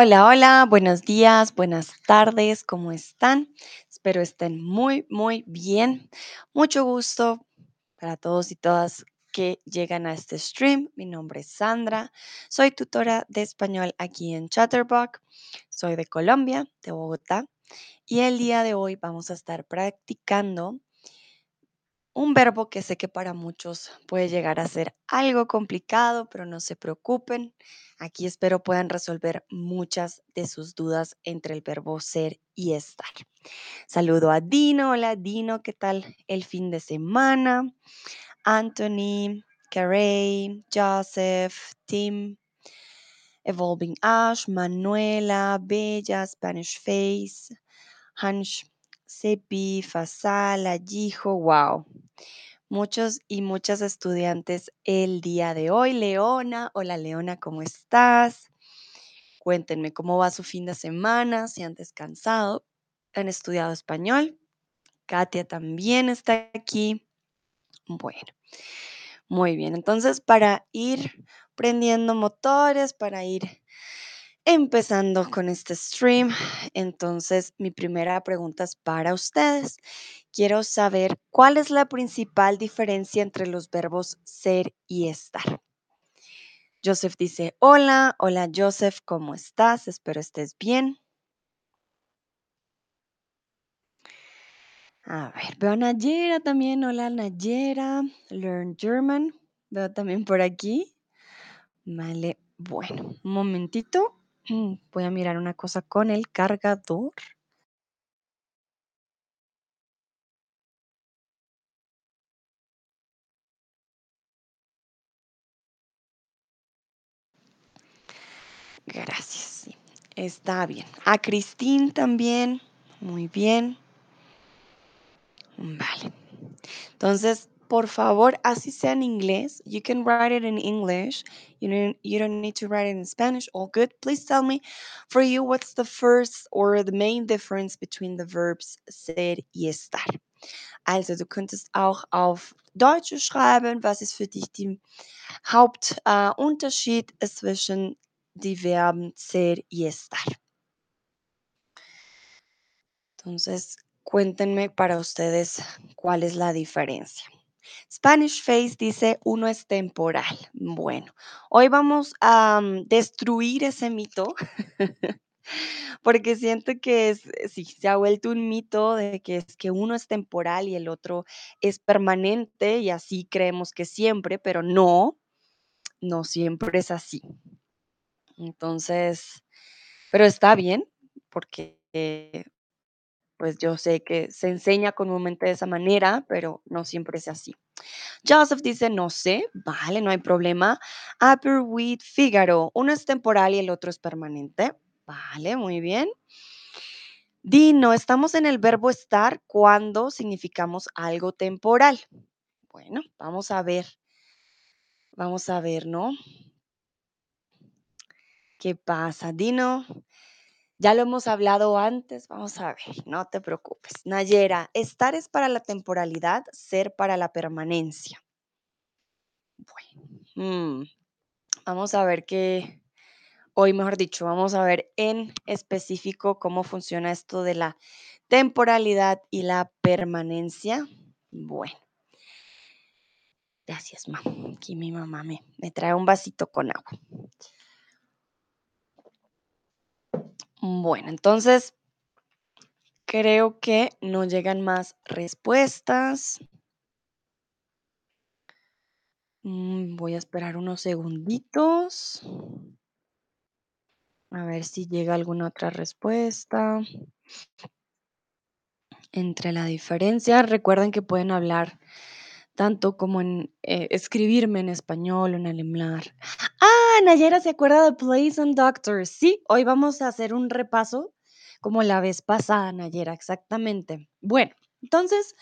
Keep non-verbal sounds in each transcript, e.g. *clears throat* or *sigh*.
Hola, hola, buenos días, buenas tardes, ¿cómo están? Espero estén muy, muy bien. Mucho gusto para todos y todas que llegan a este stream. Mi nombre es Sandra, soy tutora de español aquí en Chatterbox. Soy de Colombia, de Bogotá, y el día de hoy vamos a estar practicando un verbo que sé que para muchos puede llegar a ser algo complicado, pero no se preocupen. Aquí espero puedan resolver muchas de sus dudas entre el verbo ser y estar. Saludo a Dino. Hola Dino, ¿qué tal el fin de semana? Anthony, Carey, Joseph, Tim, Evolving Ash, Manuela, Bella, Spanish Face, Hans, Sepi, Fasala, Yijo, wow muchos y muchas estudiantes el día de hoy. Leona, hola Leona, ¿cómo estás? Cuéntenme cómo va su fin de semana, si han descansado, han estudiado español. Katia también está aquí. Bueno, muy bien. Entonces, para ir prendiendo motores, para ir empezando con este stream, entonces mi primera pregunta es para ustedes. Quiero saber cuál es la principal diferencia entre los verbos ser y estar. Joseph dice, hola, hola Joseph, ¿cómo estás? Espero estés bien. A ver, veo a Nayera también. Hola Nayera, Learn German. Veo también por aquí. Vale, bueno, un momentito. Voy a mirar una cosa con el cargador. Gracias. Está bien. A Cristín también. Muy bien. Vale. Entonces, por favor, así sea en inglés. You can write it in English. You don't, you don't need to write it in Spanish. All good. Please tell me for you what's the first or the main difference between the verbs ser y estar. Also, du könntest auch auf Deutsch schreiben. Was ist für dich der Hauptunterschied äh, zwischen die Verben ser y estar? Entonces, cuéntenme para ustedes cuál es la diferencia. Spanish Face dice uno es temporal. Bueno, hoy vamos a mm, destruir ese mito *laughs* porque siento que es, eh, sí, se ha vuelto un mito de que es que uno es temporal y el otro es permanente y así creemos que siempre, pero no, no siempre es así. Entonces, pero está bien porque pues yo sé que se enseña comúnmente de esa manera, pero no siempre es así. Joseph dice, no sé, vale, no hay problema. Upper with Figaro, uno es temporal y el otro es permanente. Vale, muy bien. Dino, estamos en el verbo estar cuando significamos algo temporal. Bueno, vamos a ver. Vamos a ver, ¿no? ¿Qué pasa, Dino? Ya lo hemos hablado antes, vamos a ver, no te preocupes. Nayera, estar es para la temporalidad, ser para la permanencia. Bueno, mm, vamos a ver qué, hoy mejor dicho, vamos a ver en específico cómo funciona esto de la temporalidad y la permanencia. Bueno, gracias, mamá. Aquí mi mamá me, me trae un vasito con agua. Bueno, entonces creo que no llegan más respuestas. Mm, voy a esperar unos segunditos. A ver si llega alguna otra respuesta. Entre la diferencia, recuerden que pueden hablar tanto como en eh, escribirme en español o en alemán. Ah, Nayera se acuerda de Place and Doctors. Sí, hoy vamos a hacer un repaso como la vez pasada, Nayera, exactamente. Bueno, entonces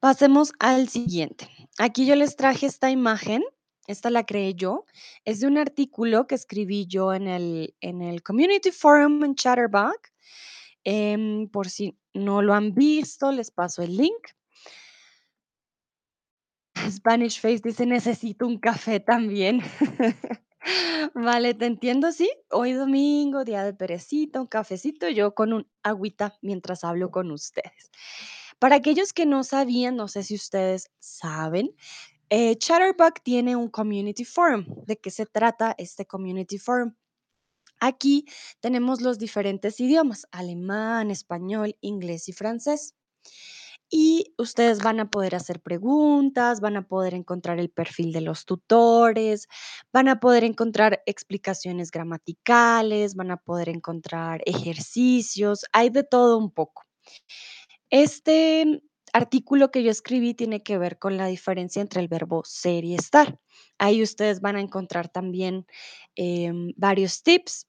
pasemos al siguiente. Aquí yo les traje esta imagen, esta la creé yo, es de un artículo que escribí yo en el, en el Community Forum en Chatterbox. Em, por si no lo han visto, les paso el link. Spanish Face dice, necesito un café también. *laughs* Vale, te entiendo, sí. Hoy domingo, día de perecita, un cafecito, yo con un agüita mientras hablo con ustedes. Para aquellos que no sabían, no sé si ustedes saben, eh, Chatterbug tiene un community forum. ¿De qué se trata este community forum? Aquí tenemos los diferentes idiomas, alemán, español, inglés y francés. Y ustedes van a poder hacer preguntas, van a poder encontrar el perfil de los tutores, van a poder encontrar explicaciones gramaticales, van a poder encontrar ejercicios, hay de todo un poco. Este artículo que yo escribí tiene que ver con la diferencia entre el verbo ser y estar. Ahí ustedes van a encontrar también em, varios tips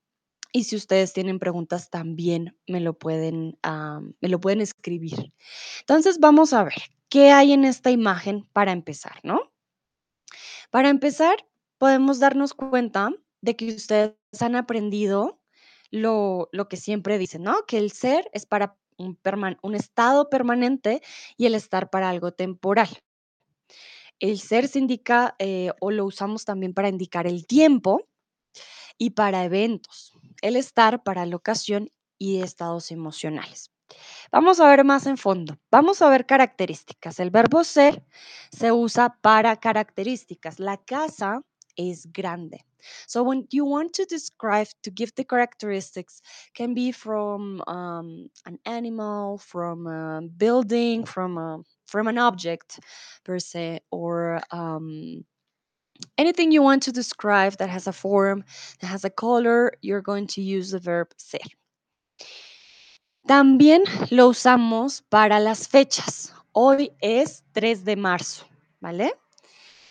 y si ustedes tienen preguntas también me lo pueden, ah, me lo pueden escribir. Entonces vamos a ver qué hay en esta imagen para empezar, ¿no? Para empezar, podemos darnos cuenta de que ustedes han aprendido lo, lo que siempre dicen, ¿no? Que el ser es para un, un estado permanente y el estar para algo temporal. El ser se indica eh, o lo usamos también para indicar el tiempo y para eventos. El estar para la ocasión y estados emocionales. Vamos a ver más en fondo. Vamos a ver características. El verbo ser se usa para características. La casa es grande. So when you want to describe, to give the characteristics, can be from um, an animal, from a building, from a, from an object per se, or um, anything you want to describe that has a form, that has a color, you're going to use the verb ser. También lo usamos para las fechas. Hoy es 3 de marzo, ¿vale?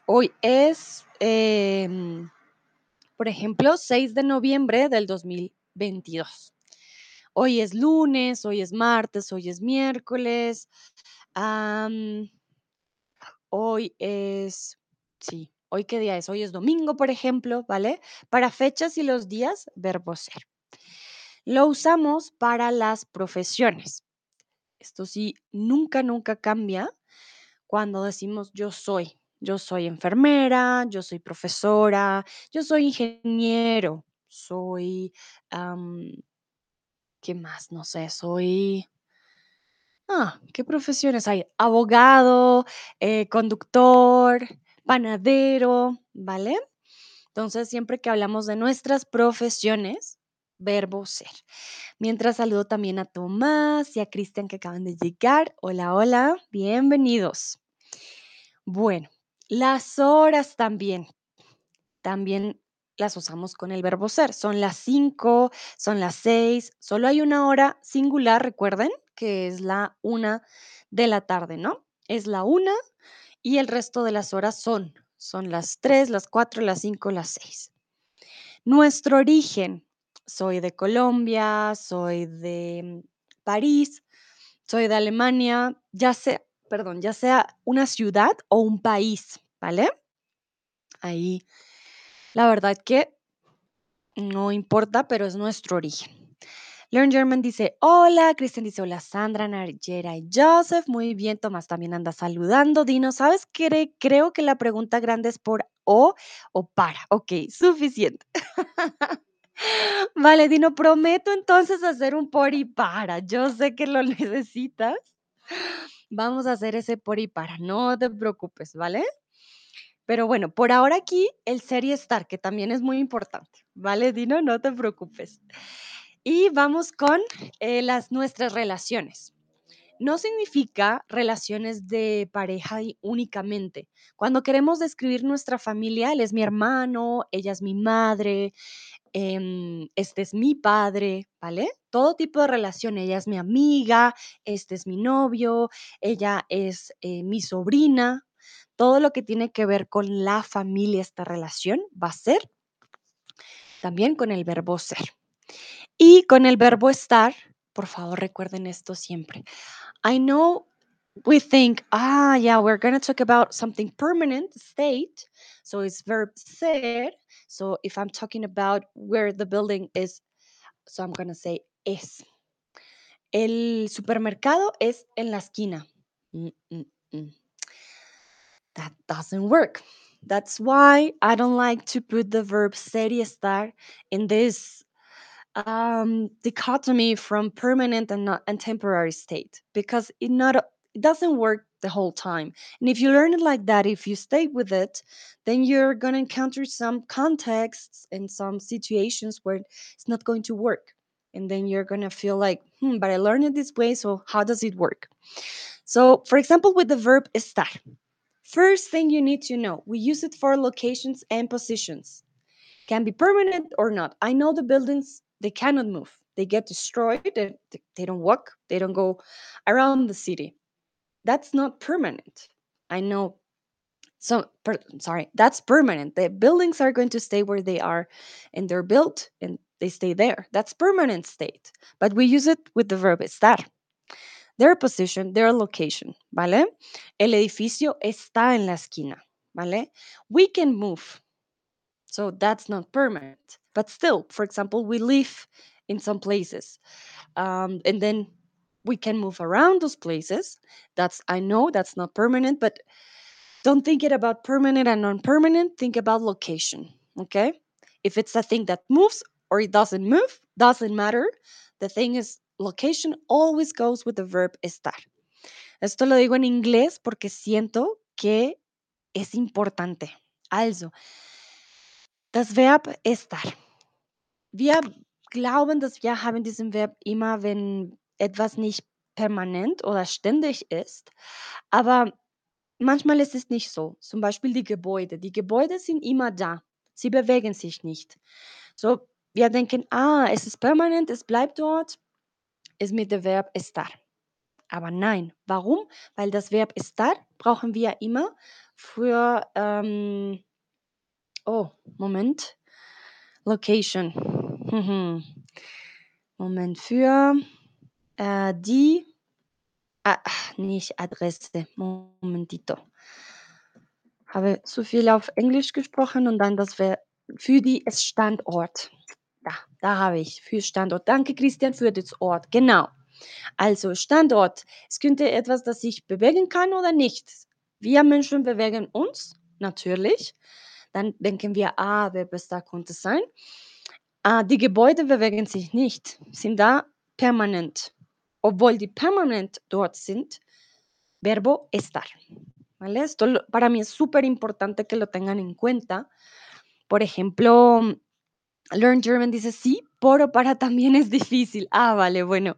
Hoy es, em, por ejemplo, 6 de noviembre del 2022. Hoy es lunes, hoy es martes, hoy es miércoles. hoy es, sí, hoy qué día es? Hoy es domingo, por ejemplo, ¿vale? Para fechas y los días, verbo ser. Lo usamos para las profesiones. Esto sí, nunca, nunca cambia cuando decimos yo soy. Yo soy enfermera, yo soy profesora, yo soy ingeniero, soy, ¿qué más? No sé, soy, ah, ¿qué profesiones hay? Abogado, eh, conductor, panadero, ¿vale? Entonces, siempre que hablamos de nuestras profesiones, verbo ser. Mientras saludo también a Tomás y a Cristian que acaban de llegar. Hola, hola, bienvenidos. Bueno, las horas también, también las usamos con el verbo ser. Son las 5, son las 6. Solo hay una hora singular, recuerden, que es la una de la tarde, ¿no? Es la una y el resto de las horas son, son las 3, las 4, las 5, las 6. Nuestro origen, soy de Colombia, soy de París, soy de Alemania, ya sea, perdón, ya sea una ciudad o un país, ¿vale? Ahí, la verdad que no importa, pero es nuestro origen. Learn German dice, hola, Cristian dice, hola, Sandra, Nayera y Joseph. Muy bien, Tomás también anda saludando. Dino, ¿sabes qué? Creo que la pregunta grande es por o o para. Ok, suficiente. *laughs* Vale, Dino, prometo entonces hacer un por y para. Yo sé que lo *laughs* necesitas. Vamos a hacer ese por y para, no te preocupes, ¿vale? Pero bueno, por ahora aquí el ser y estar, que también es muy importante, ¿vale, Dino? No te preocupes. Y vamos con eh, las nuestras relaciones. No significa relaciones de pareja únicamente. Cuando queremos describir nuestra familia, él es mi hermano, ella es mi madre, em, este es mi padre, ¿vale? Todo tipo de relación. Ella es mi amiga, este es mi novio, ella es eh, mi sobrina. Todo lo que tiene que ver con la familia, esta relación, va a ser también con el verbo ser. Y con el verbo estar, por favor recuerden esto siempre. I know we think, ah, yeah, we're going to talk about something permanent, state. So it's verb ser. So if I'm talking about where the building is, so I'm going to say es. El supermercado es en la esquina. Mm, mm, mm. That doesn't work. That's why I don't like to put the verb ser y estar in this um, dichotomy from permanent and not and temporary state because it not it doesn't work the whole time. And if you learn it like that, if you stay with it, then you're gonna encounter some contexts and some situations where it's not going to work. And then you're gonna feel like, hmm, but I learned it this way, so how does it work? So, for example, with the verb estar, first thing you need to know, we use it for locations and positions can be permanent or not. I know the buildings they cannot move. They get destroyed. They, they don't walk. They don't go around the city. That's not permanent. I know. So per, sorry, that's permanent. The buildings are going to stay where they are, and they're built and they stay there. That's permanent state. But we use it with the verb estar. Their position, their location, ¿vale? El edificio está en la esquina, ¿vale? We can move so that's not permanent. But still, for example, we live in some places um, and then we can move around those places. That's, I know that's not permanent, but don't think it about permanent and non permanent. Think about location. Okay. If it's a thing that moves or it doesn't move, doesn't matter. The thing is, location always goes with the verb estar. Esto lo digo en inglés porque siento que es importante. Also, Das Verb estar. Wir glauben, dass wir haben diesen Verb immer, wenn etwas nicht permanent oder ständig ist, aber manchmal ist es nicht so. Zum Beispiel die Gebäude. Die Gebäude sind immer da. Sie bewegen sich nicht. So, wir denken, ah, es ist permanent, es bleibt dort, ist mit dem Verb estar. Aber nein, warum? Weil das Verb estar brauchen wir immer für, ähm, oh, Moment, Location. Mhm. Moment für äh, die, ah, nicht Adresse, Momentito. Habe zu viel auf Englisch gesprochen und dann das wäre für die Standort. Da, da habe ich für Standort. Danke, Christian, für das Ort. Genau. Also Standort. Es könnte etwas, das sich bewegen kann oder nicht. Wir Menschen bewegen uns, natürlich. Dann denken wir, ah, wer da könnte sein. Ah, die Gebäude bewegen sich nicht, sind da permanent. Obwohl die permanent dort sind, verbo estar. ¿Vale? Esto para mí es súper importante que lo tengan en cuenta. Por ejemplo, Learn German dice sí, pero para también es difícil. Ah, vale, bueno.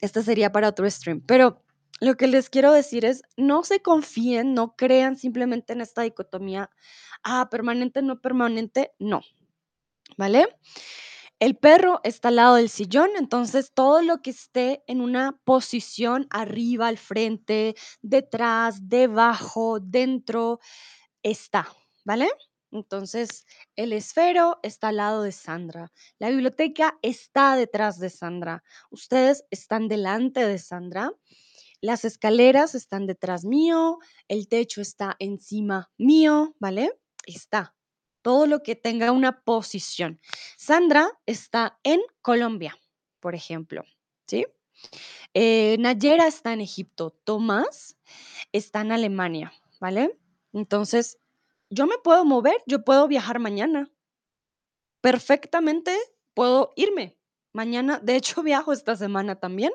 Esta sería para otro stream. Pero lo que les quiero decir es, no se confíen, no crean simplemente en esta dicotomía, ah, permanente, no permanente, no. ¿Vale? El perro está al lado del sillón, entonces todo lo que esté en una posición arriba, al frente, detrás, debajo, dentro, está, ¿vale? Entonces, el esfero está al lado de Sandra. La biblioteca está detrás de Sandra. Ustedes están delante de Sandra. Las escaleras están detrás mío. El techo está encima mío, ¿vale? Está todo lo que tenga una posición. Sandra está en Colombia, por ejemplo, ¿sí? Eh, Nayera está en Egipto, Tomás está en Alemania, ¿vale? Entonces, yo me puedo mover, yo puedo viajar mañana. Perfectamente puedo irme. Mañana, de hecho, *laughs* viajo esta semana también.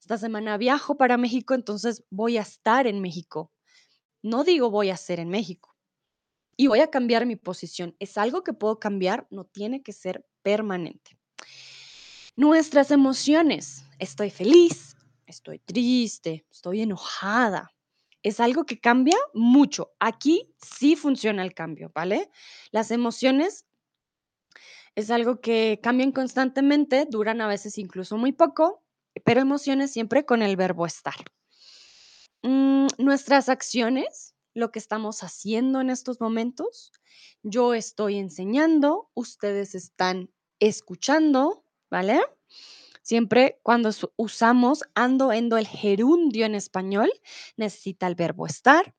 Esta semana viajo para México, entonces voy a estar en México. No digo voy a ser en México y voy a cambiar mi posición. Es algo que puedo cambiar, no tiene que ser permanente. Nuestras emociones. Estoy feliz, estoy triste, estoy enojada. Es algo que cambia mucho. Aquí sí funciona el cambio, ¿vale? Las emociones es algo que cambian constantemente, duran a veces incluso muy poco, pero emociones siempre con el verbo estar. Mm, nuestras acciones lo que estamos haciendo en estos momentos. Yo estoy enseñando, ustedes están escuchando, ¿vale? Siempre cuando usamos ando, endo, el gerundio en español, necesita el verbo estar.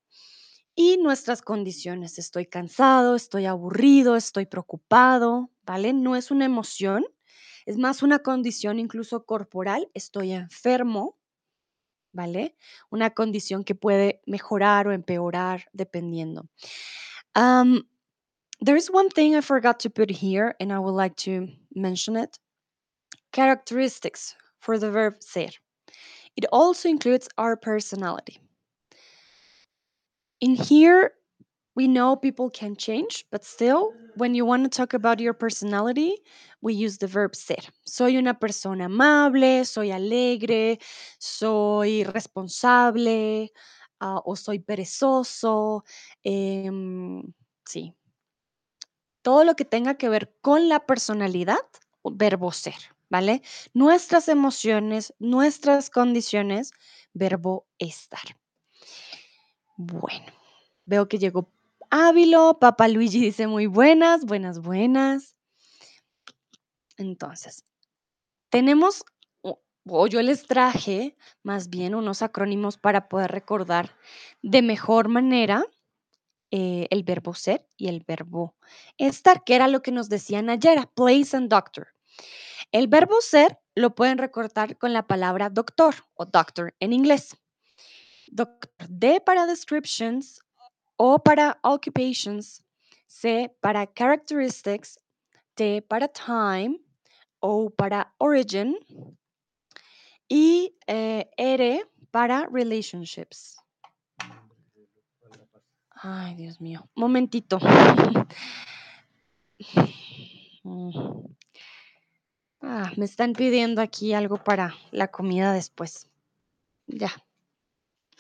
Y nuestras condiciones, estoy cansado, estoy aburrido, estoy preocupado, ¿vale? No es una emoción, es más una condición incluso corporal, estoy enfermo, ¿vale? Una condición que puede mejorar o empeorar dependiendo. Um, there's one thing I forgot to put here, and I would like to mention it. Characteristics for the verb ser. It also includes our personality. In here, we know people can change, but still, when you want to talk about your personality, we use the verb ser. Soy una persona amable, soy alegre, soy responsable, ah, o soy perezoso. em, sí, todo lo que tenga que ver con la personalidad, verbo ser, ¿vale? Nuestras emociones, nuestras condiciones, verbo estar. Bueno, veo que llegó Ávilo, Papá Luigi dice muy buenas, buenas, buenas. Entonces, tenemos, o, yo les traje más bien unos acrónimos para poder recordar de mejor manera eh, el verbo ser y el verbo estar, que era lo que nos decían ayer, place and doctor. El verbo ser lo pueden recordar con la palabra doctor o doctor en inglés. Doctor D para descriptions, O para occupations, C para characteristics, T para time, O para origin y eh, R para relationships. Ay, Dios mío. Momentito. *laughs* Ah, me están pidiendo aquí algo para la comida después. Ya.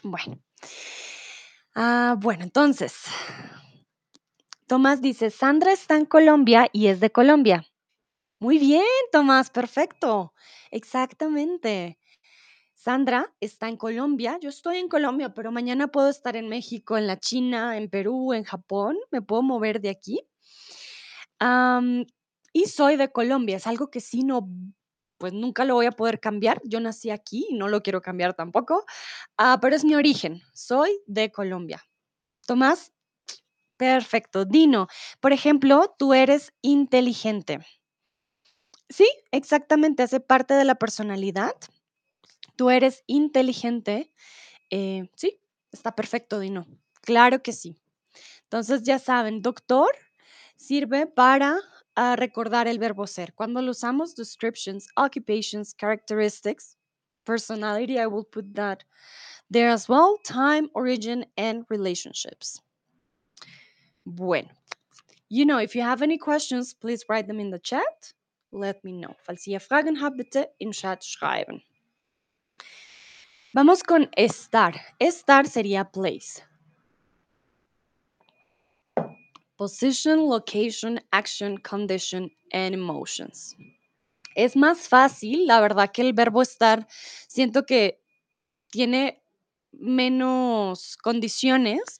Bueno. Ah, bueno, entonces. Tomás dice, Sandra está en Colombia y es de Colombia. Muy bien, Tomás, perfecto. Exactamente. Sandra está en Colombia, yo estoy en Colombia, pero mañana puedo estar en México, en la China, en Perú, en Japón, me puedo mover de aquí. Y soy de Colombia, es algo que sí no, pues nunca lo voy a poder cambiar. Yo nací aquí y no lo quiero cambiar tampoco, ah, pero es mi origen, soy de Colombia. Tomás, perfecto. Dino, por ejemplo, tú eres inteligente. Sí, exactamente, hace parte de la personalidad. Tú eres inteligente. eh, sí, está perfecto, Dino. Claro que sí. Entonces ya saben, doctor sirve para ah, recordar el verbo ser. Cuando lo usamos, descriptions, occupations, characteristics, personality, I will put that there as well, time, origin, and relationships. Bueno, you know, if you have any questions, please write them in the chat. Let me know. Falls ihr Fragen habt, bitte im Chat schreiben. Vamos con estar. Estar sería place. Position, location, action, condition, and emotions. Es más fácil, la verdad, que el verbo estar. Siento que tiene menos condiciones.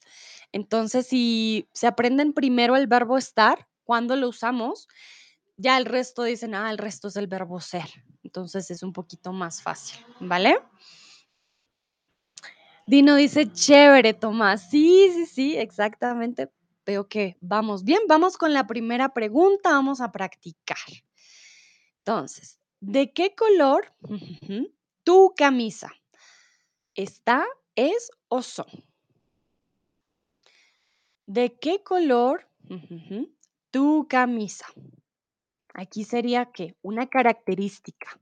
Entonces, si se aprenden primero el verbo estar, cuando lo usamos, ya el resto dicen, ah, el resto es el verbo ser. Entonces es un poquito más fácil, ¿vale? Dino dice, chévere, Tomás. Sí, sí, sí, exactamente. Veo que vamos bien. Vamos con la primera pregunta. Vamos a practicar. Entonces, ¿de qué color tu camisa? ¿Está, es o son? ¿De qué color tu camisa? Aquí sería que una característica.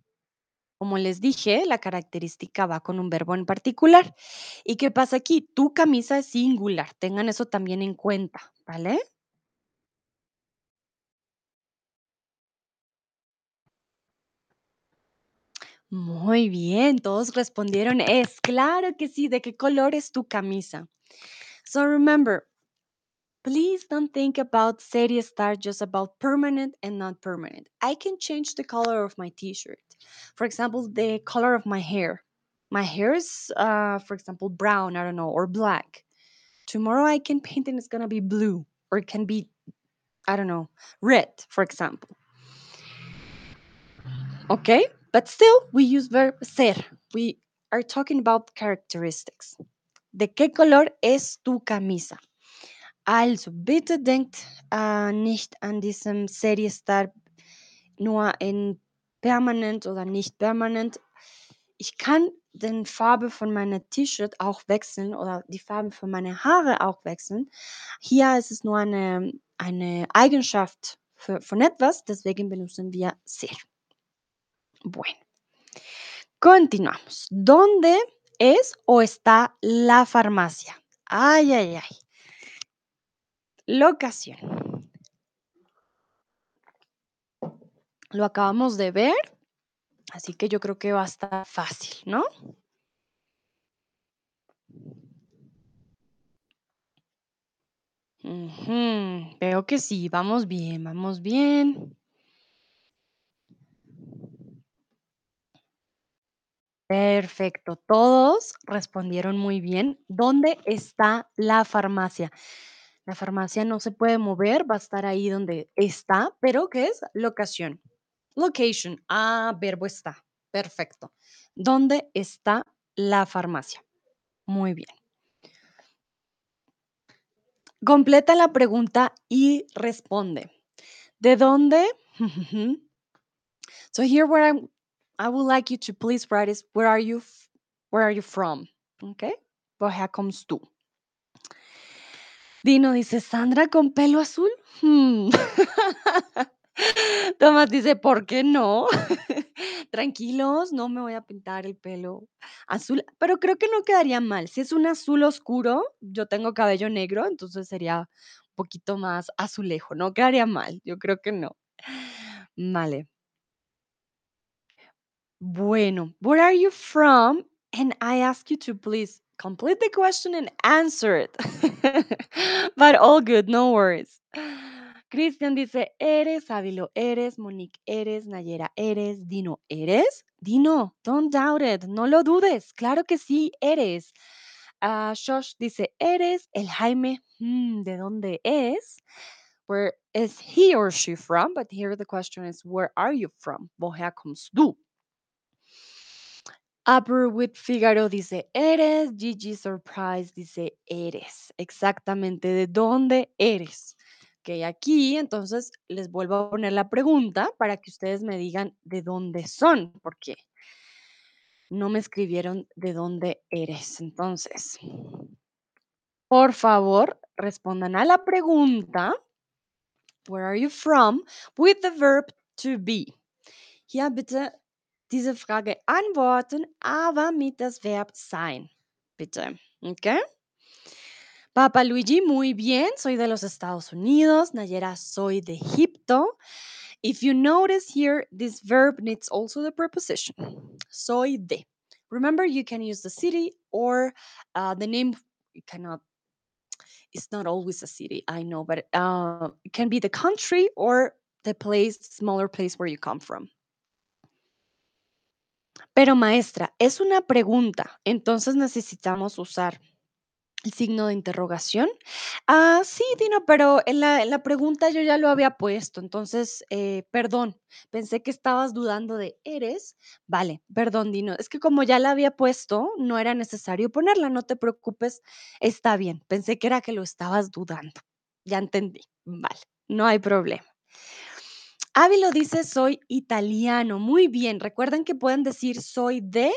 Como les dije, la característica va con un verbo en particular. ¿Y qué pasa aquí? Tu camisa es singular. Tengan eso también en cuenta, ¿vale? Muy bien, todos respondieron es. Claro que sí. ¿De qué color es tu camisa? So remember, please don't think about serie star just about permanent and not permanent. I can change the color of my t-shirt. For example, the color of my hair. My hair is, uh, for example, brown, I don't know, or black. Tomorrow I can paint and it's gonna be blue, or it can be, I don't know, red, for example. Okay, but still we use verb ser. We are talking about characteristics. ¿De qué color es tu camisa? Also, bitte denkt äh, nicht an diesem Seriestar nur in permanent oder nicht permanent. Ich kann den Farbe von meiner T-Shirt auch wechseln oder die Farbe von meiner Haare auch wechseln. Hier ist es nur eine, eine Eigenschaft für, von etwas, deswegen benutzen wir ser. Bueno, continuamos. ¿Dónde es o está la farmacia? Ay, ay, ay. Locación. Lo acabamos de ver, así que yo creo que va a estar fácil, ¿no? Veo que sí, vamos bien, vamos bien. Perfecto, todos respondieron muy bien. ¿Dónde está la farmacia? La farmacia no se puede mover, va a estar ahí donde está, pero ¿qué es? Locación. Location. Ah, verbo está. Perfecto. ¿Dónde está la farmacia? Muy bien. Completa la pregunta y responde. ¿De dónde? so here where I'm I would like you to please write is where are you where are you from? Okay? Woher kommst du? Dino dice, Sandra con pelo azul. Hmm. *laughs* Tomás dice, ¿por qué no? *laughs* Tranquilos, no me voy a pintar el pelo azul, pero creo que no quedaría mal. Si es un azul oscuro, yo tengo cabello negro, entonces sería un poquito más azulejo, no quedaría mal, yo creo que no. Vale. Bueno, where are you from? And I ask you to please complete the question and answer it. *laughs* but all good, no worries. Cristian dice, eres, Ávilo, eres, Monique, eres, Nayera, eres, Dino, eres. Dino, don't doubt it, no lo dudes, claro que sí, eres. Ah, Shosh dice, eres, el Jaime, hmm, ¿de dónde es? Where is he or she from? But here the question is, where are you from? Woher kommst du? Upper with Figaro dice eres, Gigi Surprise dice eres. Exactamente, ¿de dónde eres? Ok, aquí entonces les vuelvo a poner la pregunta para que ustedes me digan de dónde son, porque no me escribieron de dónde eres. Entonces, por favor, respondan a la pregunta, where are you from, with the verb to be. Hier bitte diese Frage antworten, aber mit das Verb sein. Bitte. Okay? Papa Luigi, muy bien. Soy de los Estados Unidos. Nayera, soy de Egipto. If you notice here, this verb needs also the preposition. Soy de. Remember, you can use the city or uh, the name. You cannot. It's not always a city, I know, but uh, it can be the country or the place, smaller place where you come from. Pero maestra, es una pregunta, entonces necesitamos usar el signo de interrogación. Ah, sí, Dino, pero en la, pregunta yo ya lo había puesto, entonces, eh, perdón, pensé que estabas dudando de eres. Vale, perdón, Dino, es que como ya la había puesto, no era necesario ponerla, no te preocupes, está bien, pensé que era que lo estabas dudando. Ya entendí, vale, no hay problema. Ávilo dice soy italiano. Muy bien. Recuerden que pueden decir soy de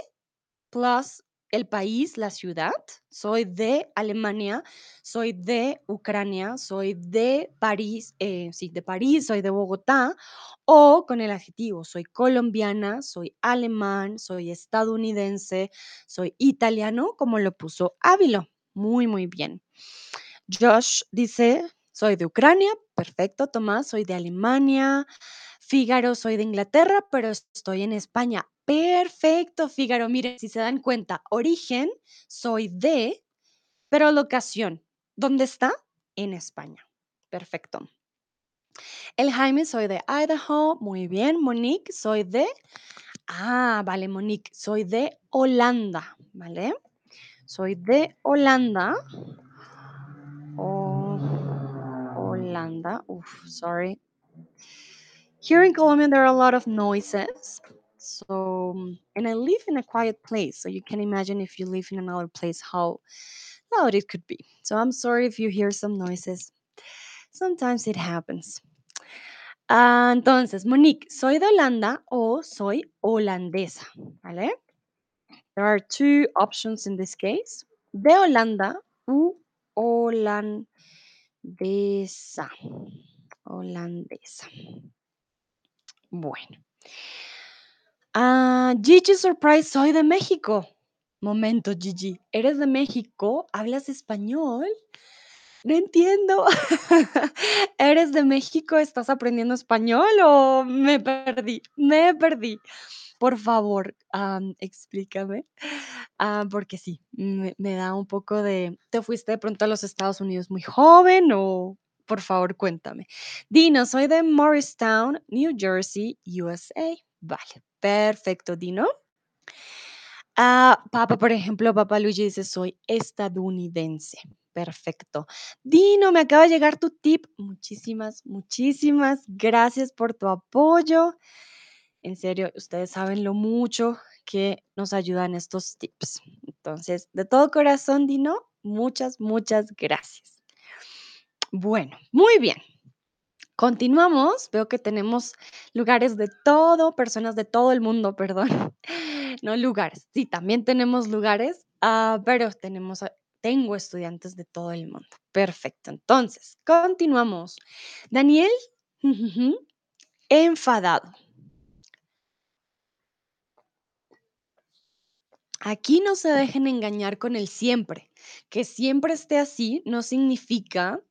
plus el país, la ciudad. Soy de Alemania, soy de Ucrania, soy de París, eh, sí, de París, soy de Bogotá. O con el adjetivo, soy colombiana, soy alemán, soy estadounidense, soy italiano, como lo puso Ávilo. Muy, muy bien. Josh dice, soy de Ucrania, perfecto, Tomás, soy de Alemania. Fígaro, soy de Inglaterra, pero estoy en España. Perfecto, Fígaro. Miren, si se dan cuenta, origen, soy de, pero locación, ¿dónde está? En España. Perfecto. El Jaime, soy de Idaho. Muy bien. Monique, soy de... Ah, vale, Monique, soy de Holanda, ¿vale? Soy de Holanda. Holanda. Uf, sorry. Here in Colombia, there are a lot of noises. So, um, and I live in a quiet place. So you can imagine if you live in another place, how loud it could be. So I'm sorry if you hear some noises. Sometimes it happens. Ah, entonces, Monique, ¿soy de Holanda o soy holandesa? ¿Vale? There are two options in this case. De Holanda u holandesa. Holandesa. Bueno. Ah, Gigi Surprise, soy de México. Momento, Gigi. ¿Eres de México? ¿Hablas español? No entiendo. *laughs* ¿Eres de México? ¿Estás aprendiendo español o me perdí? Me perdí. Por favor, am, explícame. Ah, porque sí, me, da un poco de... ¿Te fuiste de pronto a los Estados Unidos muy joven o por favor cuéntame? Dino, soy de Morristown, New Jersey, USA. Vale, perfecto, Dino. Ah, Papa, por ejemplo, Papá Luigi dice, soy estadounidense. Perfecto. Dino, me acaba de llegar tu tip. Muchísimas, muchísimas gracias por tu apoyo. En serio, ustedes saben lo mucho que nos ayudan estos tips. Entonces, de todo corazón, Dino, muchas, muchas gracias. Bueno, muy bien. Continuamos. Veo que tenemos lugares de todo, personas de todo el mundo, *laughs* perdón. No lugares. Sí, también tenemos lugares, ah, pero tenemos, tengo estudiantes de todo el mundo. Perfecto. Entonces, continuamos. Daniel, *laughs* enfadado. Aquí no se dejen engañar con el siempre. Que siempre esté así no significa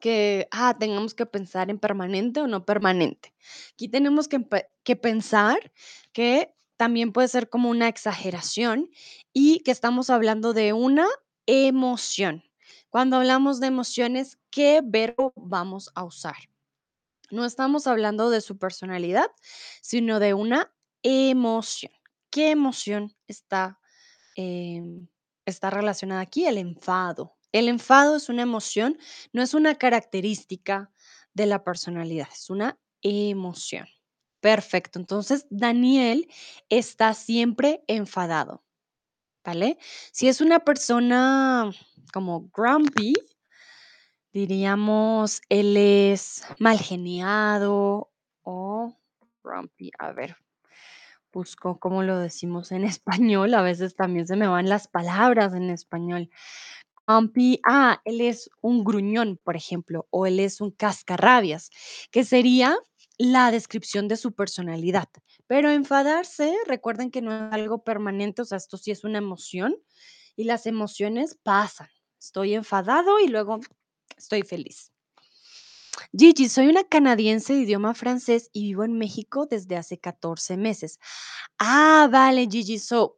que ah, tengamos que pensar en permanente o no permanente. Aquí tenemos que, que pensar que también puede ser como una exageración y que estamos hablando de una emoción. Cuando hablamos de emociones, ¿qué verbo vamos a usar? No estamos hablando de su personalidad, sino de una emoción. ¿Qué emoción está em, está relacionada aquí el enfado. El enfado es una emoción, no es una característica de la personalidad, es una emoción. Perfecto. Entonces, Daniel está siempre enfadado, ¿vale? Si es una persona como grumpy, diríamos, él es mal geniado o grumpy. A ver, busco cómo lo decimos en *laughs* español. A veces también se me van las palabras en español. Grumpy, ah, él es un gruñón, por ejemplo, o él es un cascarrabias, que sería la descripción de su personalidad. Pero enfadarse, recuerden que no es algo permanente, o sea, esto sí es una emoción y las emociones pasan. Estoy enfadado y luego estoy feliz. Gigi, soy una canadiense de idioma francés y vivo en México desde hace 14 meses. Ah, vale, Gigi. So,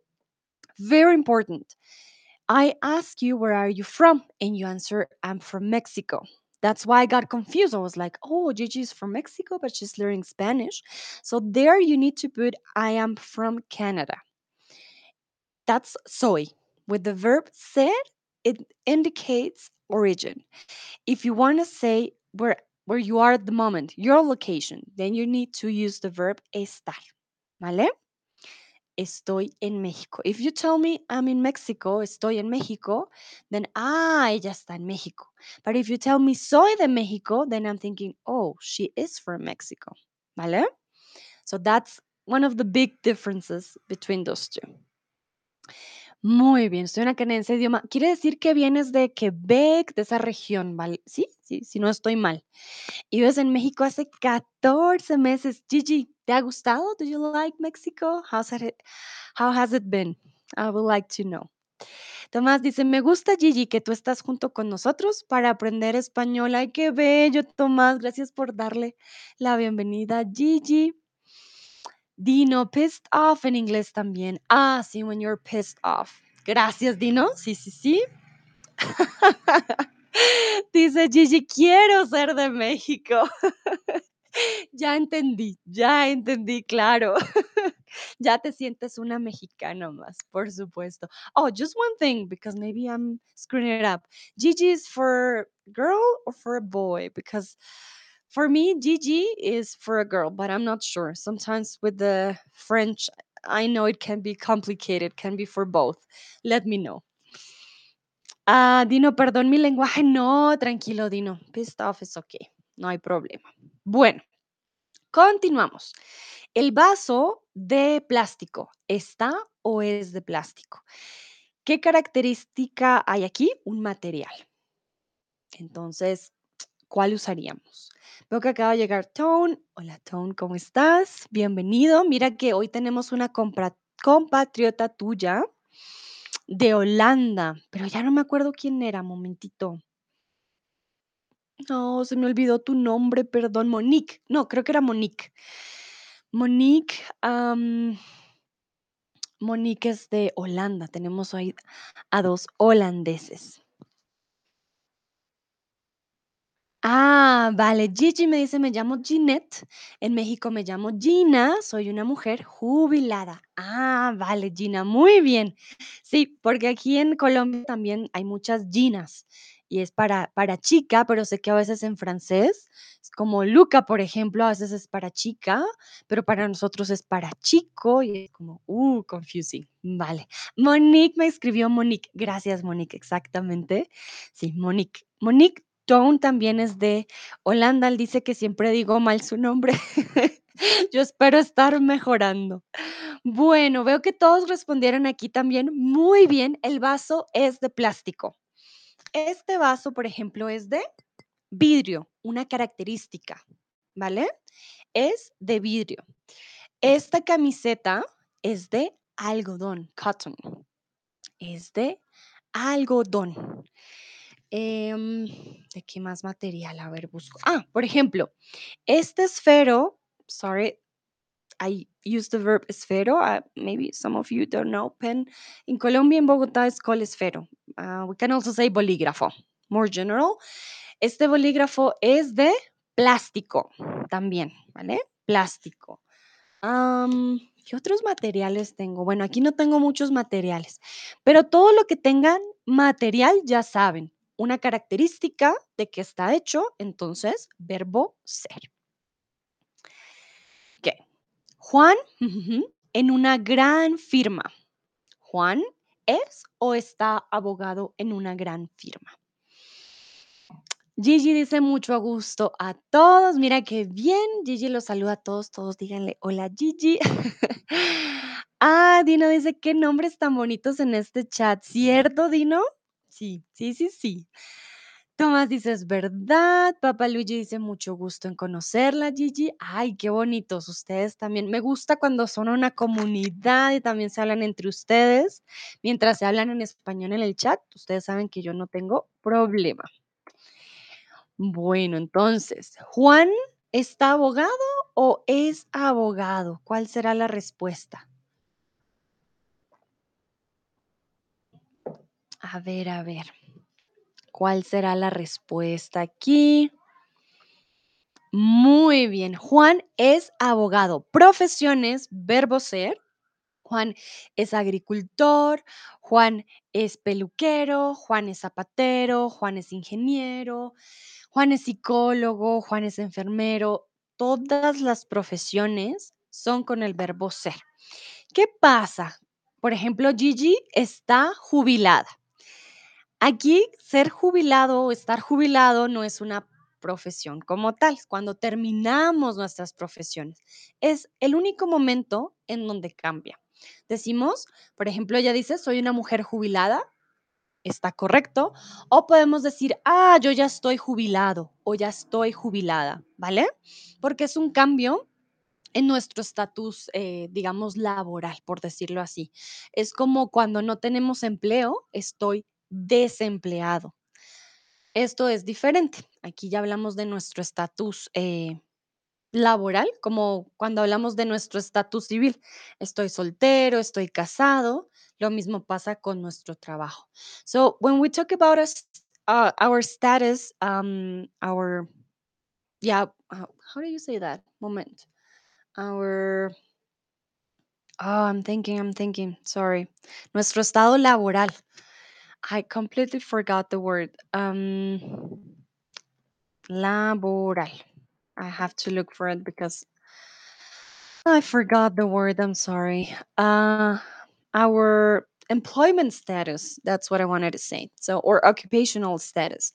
very important. I ask you, where are you from? And you answer, I'm from Mexico. That's why I got confused. I was like, oh, Gigi is from Mexico, but she's learning Spanish. So there you need to put, I am from Canada. That's soy. With the verb ser, it indicates origin. If you want to say where where you are at the moment, your location, then you need to use the verb estar. ¿Vale? Estoy en México. If you tell me I'm in Mexico, estoy en México, then ah, ella está en México. But if you tell me soy de México, then I'm thinking, oh, she is from Mexico. ¿Vale? So that's one of the big differences between those two. Muy bien, soy una canadiense de idioma. Quiere decir que vienes de Quebec, de esa región, ¿vale? Sí, sí, si no estoy mal. Y vives en México hace 14 meses. Gigi, ¿te ha gustado? Do you like Mexico? It, how has it been? I would like to know. Tomás dice, me gusta Gigi que tú estás junto con nosotros para aprender español. Ay, qué bello, Tomás. Gracias por darle la bienvenida, Gigi. Dino, pissed off en inglés también. Ah, sí, when you're pissed off. Gracias, Dino. Sí, sí, sí. *laughs* Dice Gigi, quiero ser de México. *laughs* Ya entendí, ya entendí, claro. *laughs* Ya te sientes una mexicana más, por supuesto. Oh, just one thing, because maybe I'm screwing it up. Gigi is for girl or for a boy? Because for me, Gigi is for a girl, but I'm not sure. Sometimes with the French, I know it can be complicated, can be for both. Let me know. Ah, Dino, perdón mi lenguaje. No, tranquilo, Dino. Pissed off is okay. No hay problema. Bueno, continuamos. El vaso de plástico. ¿Está o es de plástico? ¿Qué característica hay aquí? Un material. Entonces, ¿cuál usaríamos? Veo que acaba de llegar Tone. Hola Tone, ¿cómo estás? Bienvenido. Mira que hoy tenemos una compatriota tuya de Holanda, pero ya no me acuerdo quién era, momentito. No, se me olvidó tu nombre, perdón, Monique. No, creo que era Monique. Monique, Monique es de Holanda. Tenemos hoy a dos holandeses. Ah, vale. Gigi me dice, me llamo Ginette. En México me llamo Gina. Soy una mujer jubilada. Ah, vale, Gina. Muy bien. Sí, porque aquí en Colombia también hay muchas Ginas y es para, para chica, pero sé que a veces en francés es como Luca, por ejemplo, a veces es para chica, pero para nosotros es para chico y es como, uh, confusing. Vale. Monique me escribió Monique. Gracias, Monique, exactamente. Sí, Monique. Monique Tone también es de Holanda. Él dice que siempre digo mal su nombre. *laughs* Yo espero estar mejorando. Bueno, veo que todos respondieron aquí también muy bien. El vaso es de plástico. Este vaso, por ejemplo, es de vidrio, una característica, ¿vale? Es de vidrio. Esta camiseta es de algodón, cotton. Es de algodón. Em, ¿de qué más material? A ver, busco. Ah, por ejemplo, este esfero, sorry, I use the verb esfero. Uh, maybe some of you don't know. Pen in Colombia, in Bogotá, es called esfero. Uh, we can also say bolígrafo, more general. Este bolígrafo es de plástico también, ¿vale? Plástico. Am, ¿qué otros materiales tengo? Bueno, aquí no tengo muchos materiales, pero todo lo que tengan material ya saben. Una característica de que está hecho, entonces, verbo ser. ¿Qué? Juan en una gran firma. Juan es o está abogado en una gran firma. Gigi dice mucho gusto a todos. Mira qué bien. Gigi los saluda a todos. Todos díganle hola Gigi. *laughs* ah, Dino dice qué nombres tan bonitos en este chat. ¿Cierto, Dino? Sí, sí, sí, sí. Tomás dice es verdad. Papá Luigi dice mucho gusto en conocerla, Gigi. Ay, qué bonitos ustedes también. Me gusta cuando son una comunidad y también se hablan entre ustedes. Mientras se hablan en español en el chat, ustedes saben que yo no tengo problema. Bueno, entonces, ¿Juan está abogado o es abogado? ¿Cuál será la respuesta? A ver, a ver. ¿Cuál será la respuesta aquí? Muy bien. Juan es abogado. Profesiones, verbo ser. Juan es agricultor, Juan es peluquero, Juan es zapatero, Juan es ingeniero, Juan es psicólogo, Juan es enfermero. Todas las profesiones son con el verbo ser. ¿Qué pasa? Por ejemplo, Gigi está jubilada. Aquí ser jubilado o estar jubilado no es una profesión como tal, cuando terminamos nuestras profesiones. Es el único momento en donde cambia. Decimos, por ejemplo, ella dice, soy una mujer jubilada, está correcto, o podemos decir, ah, yo ya estoy jubilado o ya estoy jubilada, ¿vale? Porque es un cambio en nuestro estatus, eh, digamos, laboral, por decirlo así. Es como cuando no tenemos empleo, estoy desempleado. Esto es diferente. Aquí ya hablamos de nuestro estatus eh, laboral, como cuando hablamos de nuestro estatus civil. Estoy soltero, estoy casado. Lo mismo pasa con nuestro trabajo. So when we talk about us, uh, our status, um, our yeah, uh, how do you say that? Moment. Our oh, I'm thinking, I'm thinking. Sorry. Nuestro estado laboral. I completely forgot the word. Um, laboral. I have to look for it because I forgot the word. I'm sorry. Uh, our employment status. That's what I wanted to say. So, or occupational status.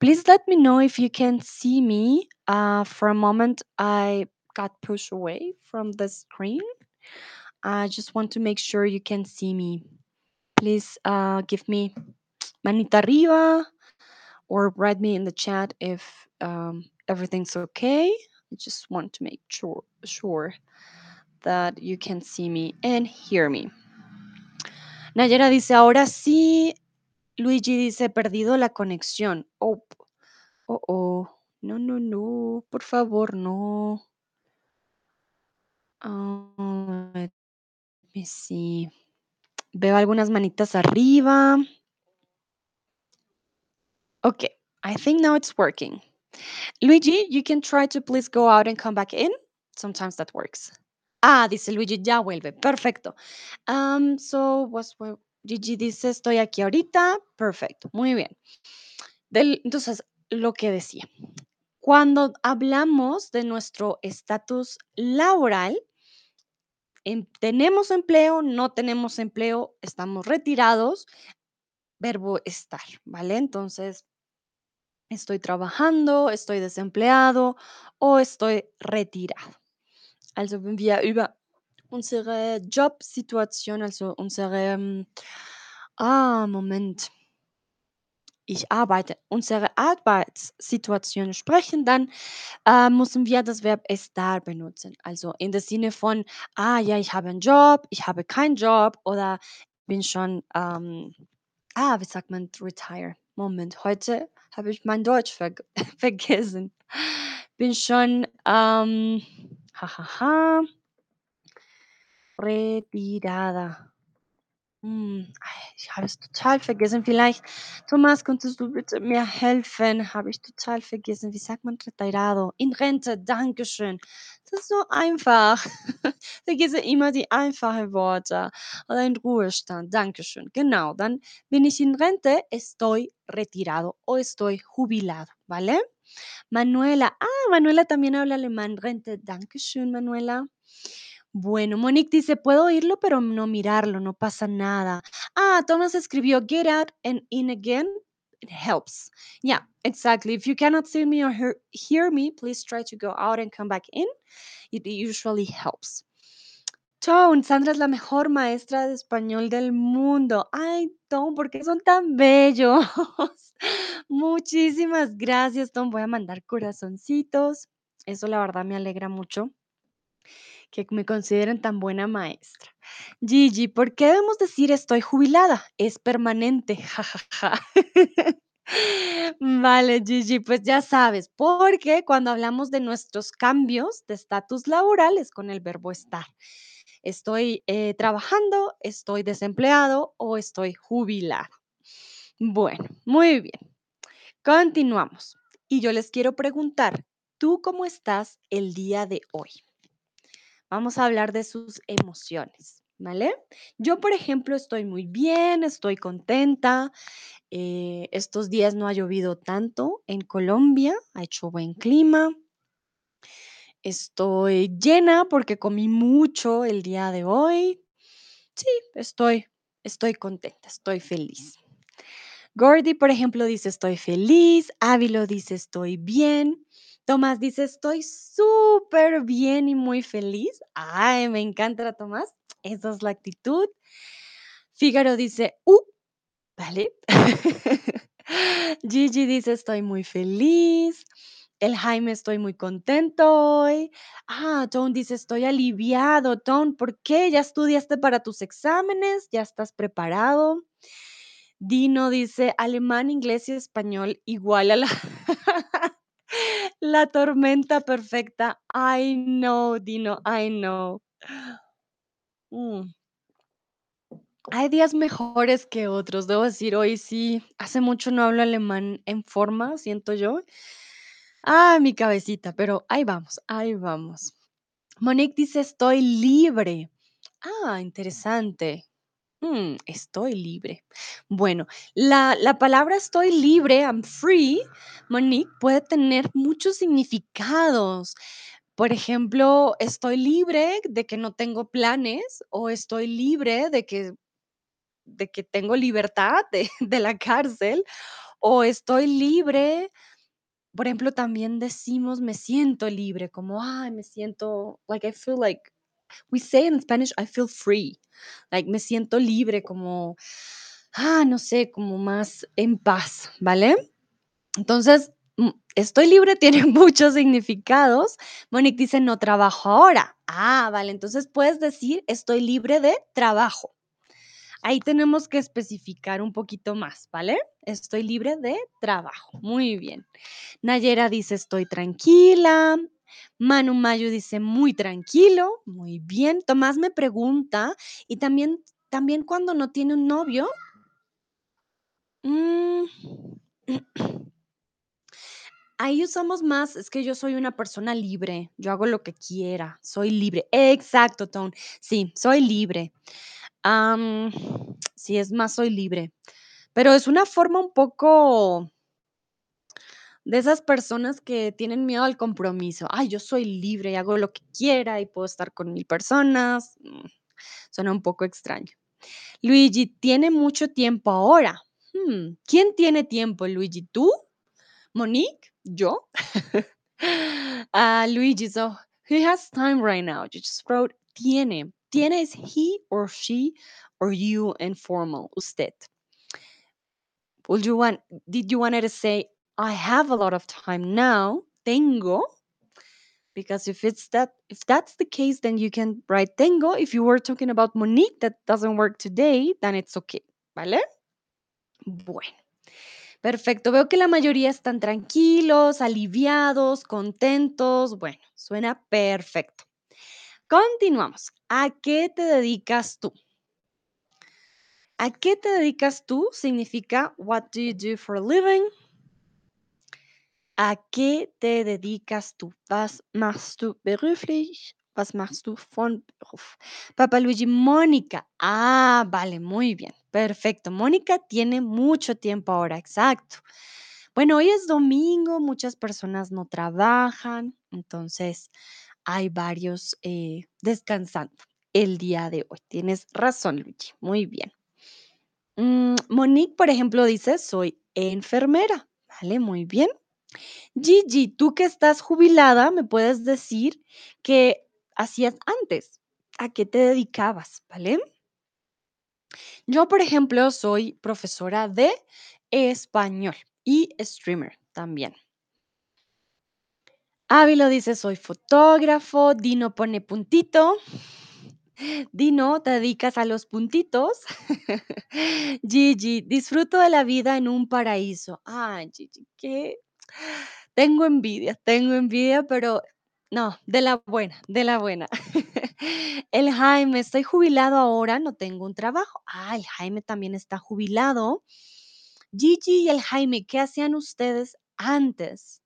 Please let me know if you can see me. Uh, for a moment, I got pushed away from the screen. I just want to make sure you can see me. Please uh, give me manita arriba or write me in the chat if um, everything's okay. I just want to make sure sure that you can see me and hear me. Nayera dice, ahora sí. Luigi dice, perdido la conexión. Oh, oh, oh. No, no, no. Por favor, no. Me see. Veo algunas manitas arriba. Okay, I think now it's working. Luigi, you can try to please go out and come back in. Sometimes that works. Ah, dice Luigi, ya vuelve. Perfecto. Um, so, what's what Gigi dice, estoy aquí ahorita. Perfecto. Muy bien. Entonces, lo que decía, cuando hablamos de nuestro estatus laboral, em- tenemos empleo, no tenemos empleo, estamos retirados, verbo estar, ¿vale? Entonces, estoy trabajando, estoy desempleado o estoy retirado. Also, wenn wir unsere Jobsituation, also unsere, ähm, ah, Moment, ich arbeite, unsere Arbeitssituation sprechen, dann äh, müssen wir das Verb estar benutzen. Also in der Sinne von, ah ja, ich habe einen Job, ich habe keinen Job oder bin schon, ähm, ah, wie sagt man, retire? Moment, heute habe ich mein Deutsch verg *laughs* vergessen. Bin schon, ähm, hahaha, retirada. Hm, ich habe es total vergessen. Vielleicht, Thomas, könntest du bitte mir helfen? Habe ich total vergessen. Wie sagt man retirado? In Rente, Dankeschön. Das ist so einfach. *laughs* Vergesse immer die einfachen Worte. Oder in Ruhestand, Dankeschön. Genau, dann bin ich in Rente, estoy retirado o estoy jubilado, ¿vale? Manuela, ah, Manuela también habla alemán. Rente, Dankeschön, Manuela. Bueno, Monique dice, puedo oírlo, pero no mirarlo, no pasa nada. Ah, Thomas escribió, get out and in again. It helps. Yeah, exactly. If you cannot see me or hear, hear me, please try to go out and come back in. It usually helps. Tone, Sandra es la mejor maestra de español del mundo. Ay, Tom, ¿por qué son tan bellos? *laughs* Muchísimas gracias, Tom. Voy a mandar corazoncitos. Eso la verdad me alegra mucho que me consideren tan buena maestra. Gigi, ¿por qué debemos decir estoy jubilada? Es permanente. *laughs* Vale, Gigi, pues ya sabes, porque cuando hablamos de nuestros cambios de estatus laborales con el verbo estar, estoy eh, trabajando, estoy desempleado o estoy jubilado. Bueno, muy bien. Continuamos. Y yo les quiero preguntar, ¿tú cómo estás el día de hoy? Vamos a hablar de sus emociones, ¿vale? Yo, por ejemplo, estoy muy bien, estoy contenta. eh, estos días no ha llovido tanto en Colombia, ha hecho buen clima. Estoy llena porque comí mucho el día de hoy. Sí, estoy, estoy contenta, estoy feliz. Gordy, por ejemplo, dice estoy feliz. Ávilo dice estoy bien. Tomás dice estoy súper bien y muy feliz. Ay, me encanta, Tomás. Esa es la actitud. Fígaro dice, uh, vale. *laughs* Gigi dice estoy muy feliz. El Jaime estoy muy contento hoy. Ah, Tom dice estoy aliviado. Tom, ¿por qué? ¿Ya estudiaste para tus exámenes? ¿Ya estás preparado? Dino dice alemán, inglés y español igual a la, *laughs* la tormenta perfecta. I know, Dino, I know. Mm. Hay días mejores que otros, debo decir, hoy sí, hace mucho no hablo alemán en forma, siento yo. Ah, mi cabecita, pero ahí vamos, ahí vamos. Monique dice, estoy libre. Ah, interesante. Mm, estoy libre. Bueno, la, la palabra estoy libre, I'm free, Monique, puede tener muchos significados. Por ejemplo, estoy libre de que no tengo planes o estoy libre de que, de que tengo libertad de, *laughs* de la cárcel o estoy libre. Por ejemplo, también decimos me siento libre, como, ay, me siento, like I feel like, we say in Spanish, I feel free, like me siento libre, como, ah, no sé, como más en paz, ¿vale? Entonces, mm, estoy libre *laughs* tiene muchos significados. Monique dice, no trabajo ahora. Ah, vale, entonces puedes decir, estoy libre de trabajo. Ahí tenemos que especificar un poquito más, ¿vale? Estoy libre de trabajo. Muy bien. Nayera dice, estoy tranquila. Manu Mayo dice, muy tranquilo. Muy bien. Tomás me pregunta, y también, también cuando no tiene un novio. mm, *clears throat* Ahí usamos más, es que yo soy una persona libre, yo hago lo que quiera, soy libre. Exacto, Tone. Sí, soy libre. Sí, es más, soy libre. Pero es una forma un poco de esas personas que tienen miedo al compromiso. Ay, yo soy libre y hago lo que quiera y puedo estar con mil personas. Mm, Suena un poco extraño. Luigi, ¿tiene mucho tiempo ahora? Hmm, ¿Quién tiene tiempo, Luigi? ¿Tú? ¿Monique? ¿Yo? *laughs* Ah, Luigi, so he has time right now. You just wrote tiene. Tiene is he or she or you informal, usted. Would you want, did you want to say, I have a lot of time now, tengo? Because if it's that, if that's the case, then you can write tengo. If you were talking about Monique, that doesn't work today, then it's okay, ¿vale? Bueno. Perfecto, veo que la mayoría están tranquilos, aliviados, contentos. Bueno, suena perfecto. Continuamos. ¿A qué te dedicas tú? ¿A qué te dedicas tú? Significa what do you do for a living? ¿A qué te dedicas tú? Was machst du beruflich? Was machst du von Beruf? Papa Luigi, Mónica. Ah, vale, muy bien. Perfecto. Mónica tiene mucho tiempo ahora, exacto. Bueno, hoy es domingo, muchas personas no trabajan, entonces hay varios eh, descansando el día de hoy. Tienes razón, Luigi. Muy bien. Mm, Monique, por ejemplo, dice, soy enfermera. Vale, muy bien. Gigi, tú que estás jubilada, ¿me puedes decir qué hacías antes? ¿A qué te dedicabas? ¿Vale? Yo, por ejemplo, soy profesora de español y streamer también. Ávilo dice, soy fotógrafo. Dino pone puntito. Dino, te dedicas a los puntitos. *laughs* Gigi, disfruto de la vida en un paraíso. Ay, Gigi, ¿qué? Tengo envidia, tengo envidia, pero no, de la buena, de la buena. *laughs* El Jaime, estoy jubilado ahora, no tengo un trabajo. Ah, el Jaime también está jubilado. Gigi y el Jaime, ¿qué hacían ustedes antes?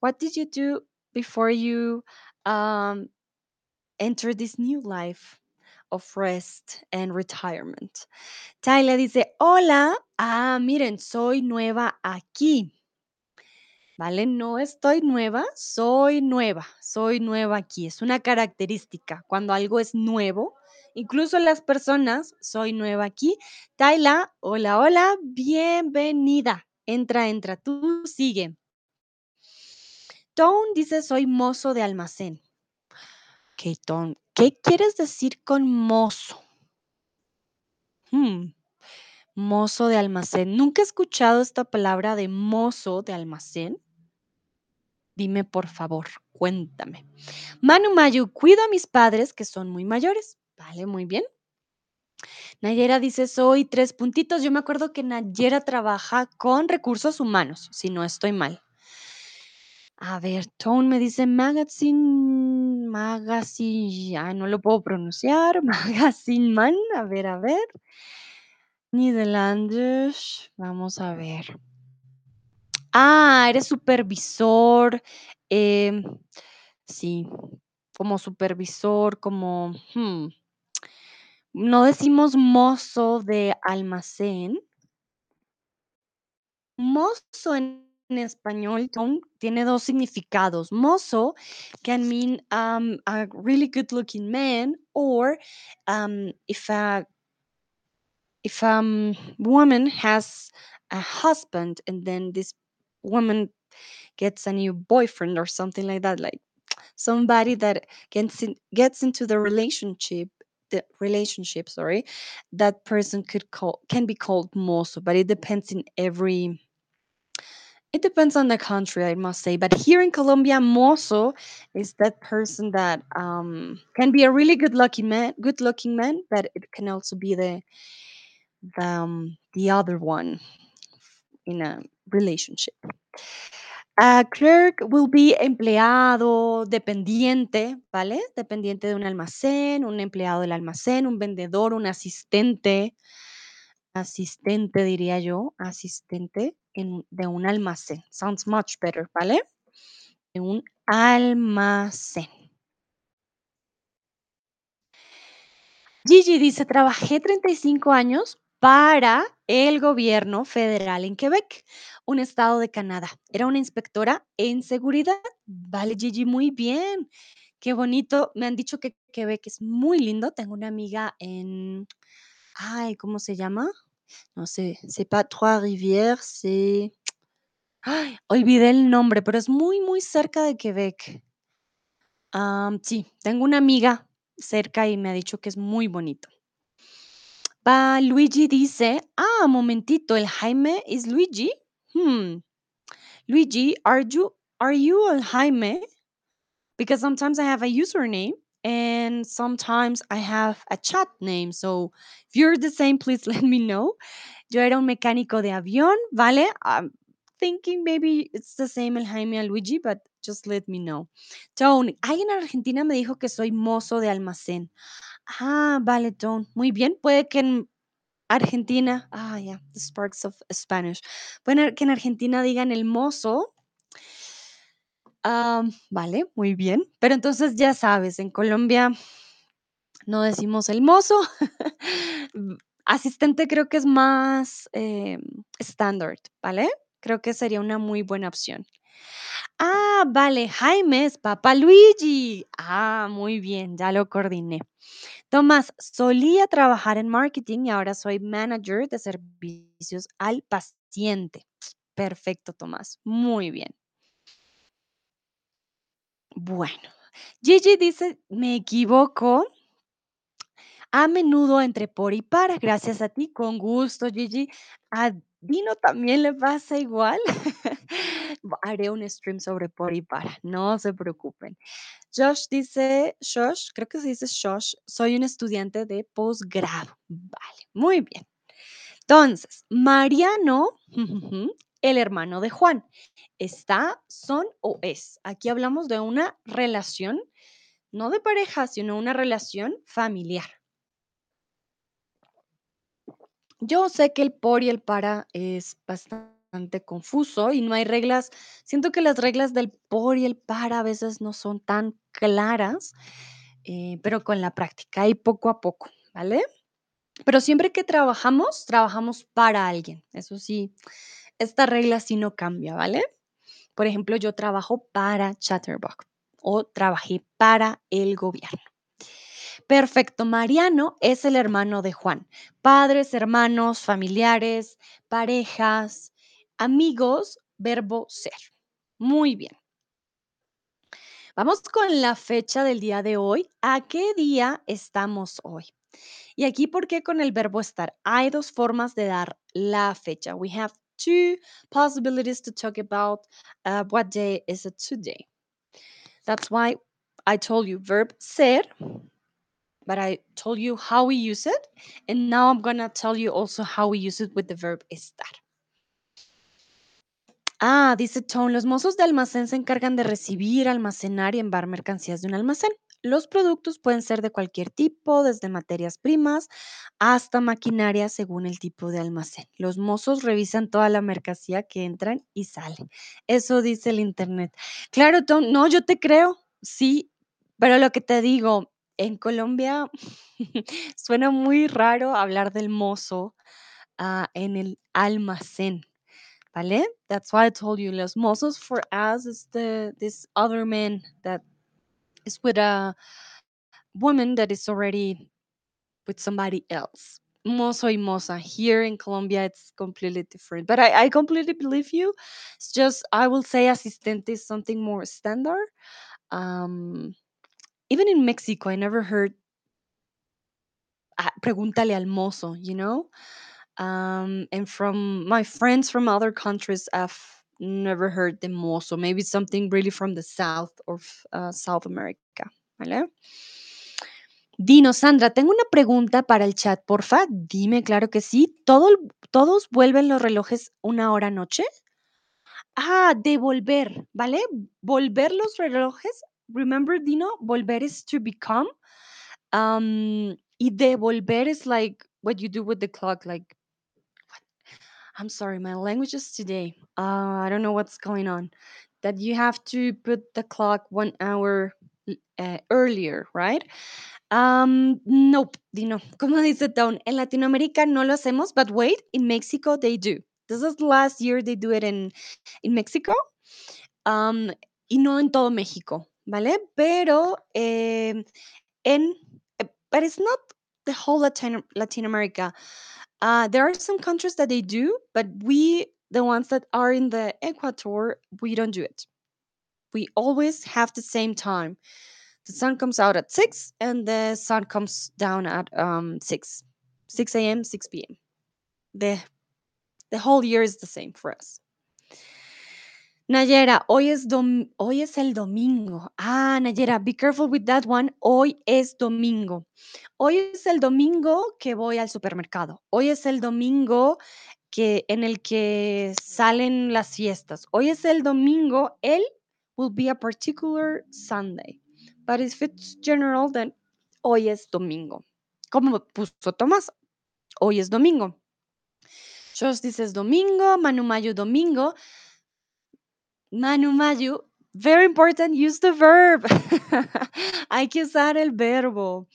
What did you do before you um, enter this new life of rest and retirement? Tyler dice, hola, ah, miren, soy nueva aquí. ¿Vale? No estoy nueva, soy nueva, soy nueva aquí. Es una característica. Cuando algo es nuevo, incluso las personas, soy nueva aquí. Tayla, hola, hola, bienvenida. Entra, entra, tú sigue. Tone dice, soy mozo de almacén. Ok, Tone, ¿qué quieres decir con mozo? Hmm, Mozo de almacén. Nunca he escuchado esta palabra de mozo de almacén. Dime, por favor, cuéntame. Manu Mayu, cuido a mis padres que son muy mayores. Vale, muy bien. Nayera dice, soy tres puntitos. Yo me acuerdo que Nayera trabaja con recursos humanos, si no estoy mal. A ver, Tone me dice magazine, magazine, ya no lo puedo pronunciar, *laughs* magazine man, a ver, a ver. Niederlandes, vamos a ver. Ah, eres supervisor. em, sí, como supervisor, como, hmm, no decimos mozo de almacén. Mozo en español tiene dos significados. Mozo can mean um, a really good looking man, or um, if a if a woman has a husband and then this woman gets a new boyfriend or something like that like somebody that gets in, gets into the relationship the relationship sorry that person could call can be called mozo but it depends in every it depends on the country i must say but here in colombia mozo is that person that um, can be a really good lucky man good looking man but it can also be the the, um, the other one in a relationship A clerk will be empleado, dependiente, ¿vale? Dependiente de un almacén, un empleado del almacén, un vendedor, un asistente, asistente diría yo, asistente en de un almacén. Sounds much better, ¿vale? De un almacén. Gigi dice, trabajé 35 años para el gobierno federal en Quebec, un estado de Canadá. Era una inspectora en seguridad. Vale, Gigi, muy bien. Qué bonito. Me han dicho que Quebec es muy lindo. Tengo una amiga en, ay, ¿cómo se llama? No sé, c'est pas Trois-Rivières, c'est... Ay, olvidé el nombre, pero es muy, muy cerca de Quebec. Sí, tengo una amiga cerca y me ha dicho que es muy bonito. Va, Luigi dice, ah, momentito, el Jaime is Luigi. Hmm. Luigi, are you are you el Jaime? Because sometimes I have a username and sometimes I have a chat name. So if you're the same, please *laughs* let me know. Yo era un mecánico de avión, ¿vale? I'm thinking maybe it's the same el Jaime al Luigi, but just let me know. Tone, alguien en Argentina me dijo que soy mozo de almacén. Ah, vale. Muy bien. Puede que en Argentina, ah, ya, the sparks of Spanish. Puede que en Argentina digan el mozo. Ah, vale, muy bien. Pero entonces ya sabes, en Colombia no decimos el mozo. *laughs* Mm, Asistente creo que es más eh, estándar, ¿vale? Creo que sería una muy buena opción. Ah, vale, Jaime es Papá Luigi. Ah, muy bien, ya lo coordiné. Tomás, solía trabajar en marketing y ahora soy manager de servicios al paciente. Perfecto, Tomás. Muy bien. Bueno, Gigi dice, me equivoco a menudo entre por y para. Gracias a ti, con gusto, Gigi. A Dino también le pasa igual. *laughs* Haré un stream sobre por y para, *laughs* no se preocupen. Josh dice, Josh, creo que se dice Josh, soy un estudiante de posgrado. Vale, muy bien. Entonces, Mariano, *laughs* el hermano de Juan, está, son o es. Aquí hablamos de una relación, no de pareja, sino una relación familiar. Yo sé que el por y el para es bastante confuso y no hay reglas. Siento que las reglas del por y el para a veces no son tan claras, eh, pero con la práctica y poco a poco, ¿vale? Pero siempre que trabajamos, trabajamos para alguien. Eso sí, esta regla sí no cambia, ¿vale? Por ejemplo, yo trabajo para Chatterbox o trabajé para el gobierno. Perfecto, Mariano es el hermano de Juan. Padres, hermanos, familiares, parejas, amigos, verbo ser. Muy bien. Vamos con la fecha del día de hoy. ¿A qué día estamos hoy? Y aquí, ¿por qué con el verbo estar? Hay dos formas de dar la fecha. We have two possibilities to talk about uh, what day is it today. That's why I told you verb ser, but I told you how we use it. And now I'm going to tell you also how we use it with the verb estar. Ah, dice Tone, los mozos de almacén se encargan de recibir, almacenar y enviar mercancías de un almacén. Los productos pueden ser de cualquier tipo, desde materias primas hasta maquinaria según el tipo de almacén. Los mozos revisan toda la mercancía que entran y salen. Eso dice el internet. Claro, Tone, no, yo te creo, sí, pero lo que te digo, en Colombia *laughs* suena muy raro hablar del mozo ah, en el almacén. ¿Vale? That's why I told you, los mozos for us is the this other man that is with a woman that is already with somebody else. mozo y moza. Here in Colombia, it's completely different. But I, I completely believe you. It's just, I will say asistente is something more standard. Um, even in Mexico, I never heard ah, pregúntale al mozo, you know? Um, and from my friends from other countries, I've never heard the mozo. Maybe something really from the south of uh, South America. ¿Vale? Dino, Sandra, tengo una pregunta para el chat, porfa. Dime, claro que sí. ¿Todo, ¿Todos vuelven los relojes una hora noche? Ah, devolver, ¿vale? Volver los relojes. Remember, Dino, volver is to become. Um, y devolver is like what you do with the clock. Like, I'm sorry, my language is today. Uh, I don't know what's going on. That you have to put the clock one hour uh, earlier, right? Um, nope, Dino. *laughs* Como dice Town, en Latinoamérica no lo hacemos, but wait, in Mexico they do. This is last year they do it in, in Mexico. Um, y no en todo México, ¿vale? Pero em, en, eh, but it's not the whole Latin, Latin America. Uh, there are some countries that they do, but we, the ones that are in the equator, we don't do it. We always have the same time. The sun comes out at 6 and the sun comes down at um 6. 6 a.m., 6 p.m. The the whole year is the same for us. Nayera, hoy es, hoy es el domingo. Ah, Nayera, be careful with that one. Hoy es domingo. Hoy es el domingo que voy al supermercado. Hoy es el domingo que en el que salen las fiestas. Hoy es el domingo. El will be a particular Sunday. But if it's general, then hoy es domingo. Como puso Tomás, hoy es domingo. Josh dices domingo, Manu Mayo domingo. Manu Mayu, very important, use the verb. *laughs* Hay que usar el verbo.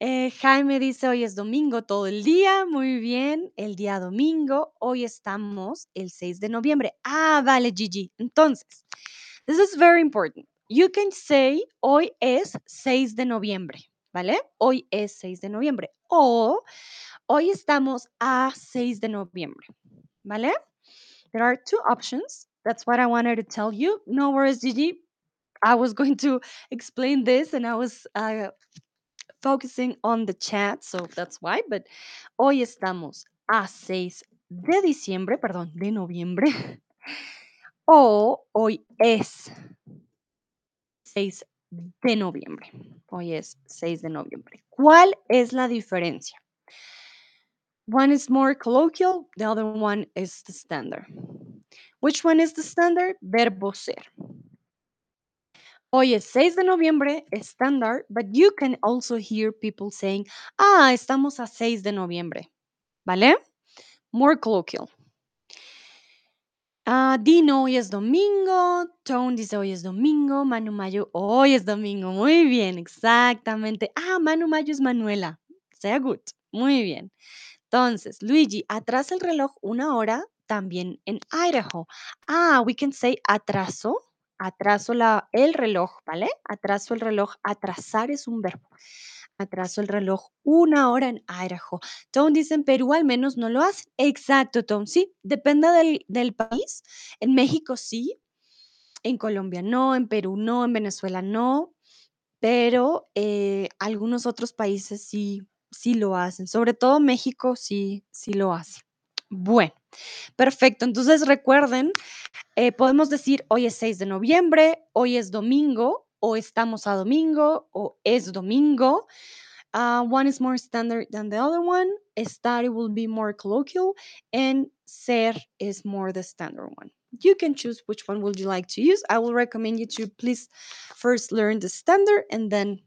Eh, Jaime dice, hoy es domingo todo el día, muy bien, el día domingo, hoy estamos el 6 de noviembre. Ah, vale, Gigi. Entonces, this is very important. You can say, hoy es 6 de noviembre, ¿vale? Hoy es 6 de noviembre. O, hoy estamos a 6 de noviembre, ¿vale? There are two options. That's what I wanted to tell you. No worries, Gigi. I was going to *laughs* explain this and I was uh, focusing on the chat, so that's why. But hoy estamos a 6 de diciembre, perdón, de noviembre. *laughs* o hoy es 6 de noviembre. Hoy es 6 de noviembre. ¿Cuál es la diferencia? One is more colloquial, the other one is the standard. Which one is the standard? Verbo ser. Hoy es 6 de noviembre, standard, but you can also hear people saying, ah, estamos a 6 de noviembre. ¿Vale? More colloquial. Ah, Dino, hoy es domingo. Tone dice, hoy es domingo. Manu Mayo, hoy es domingo. Muy bien, exactamente. Ah, Manu Mayo es Manuela. Sea good. Muy bien. Entonces, Luigi, atrasa el reloj una hora también en Idaho. Ah, we can say atraso. Atraso la, el reloj, ¿vale? Atraso el reloj. Atrasar es un verbo. Atraso el reloj una hora en Idaho. Tom dice en Perú al menos no lo hacen. Exacto, Tom. Sí, depende del, del país. En México sí. En Colombia no. En Perú no. En Venezuela no. Pero eh, algunos otros países sí, sí lo hacen. Sobre todo México sí, sí lo hace. Bueno, perfecto. Entonces recuerden, eh, podemos decir hoy es 6 de noviembre, hoy es domingo, o estamos a domingo, o es domingo. Uh, one is more standard than the other one. Estar will be more colloquial, and ser is more the standard one. You can choose which one would you like to use. I will recommend you to please first learn the standard, and then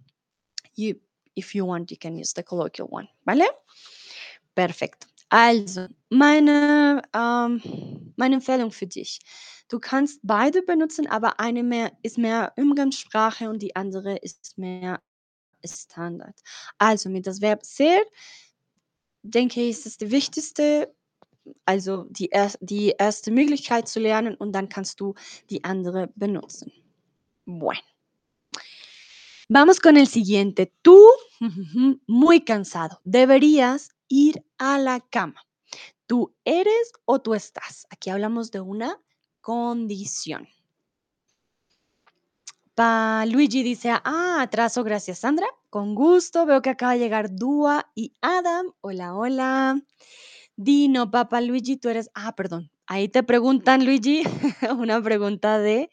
you, if you want, you can use the colloquial one. ¿Vale? Perfekt. Also, meine, ähm, meine Empfehlung für dich. Du kannst beide benutzen, aber eine mehr ist mehr Umgangssprache und die andere ist mehr Standard. Also mit das Verb ser, denke ich, ist es die wichtigste, also die, er die erste Möglichkeit zu lernen und dann kannst du die andere benutzen. Bueno. Vamos con el siguiente. Tú, *laughs* muy cansado, deberías ir a la cama. ¿Tú eres o tú estás? Aquí hablamos de una condición. Pa Luigi dice, ah, atraso, gracias Sandra. Con gusto, veo que acaba de llegar Dúa y Adam. Hola, hola. Dino, papá Luigi, tú eres, ah, perdón. Ahí te preguntan, Luigi, *laughs* una pregunta de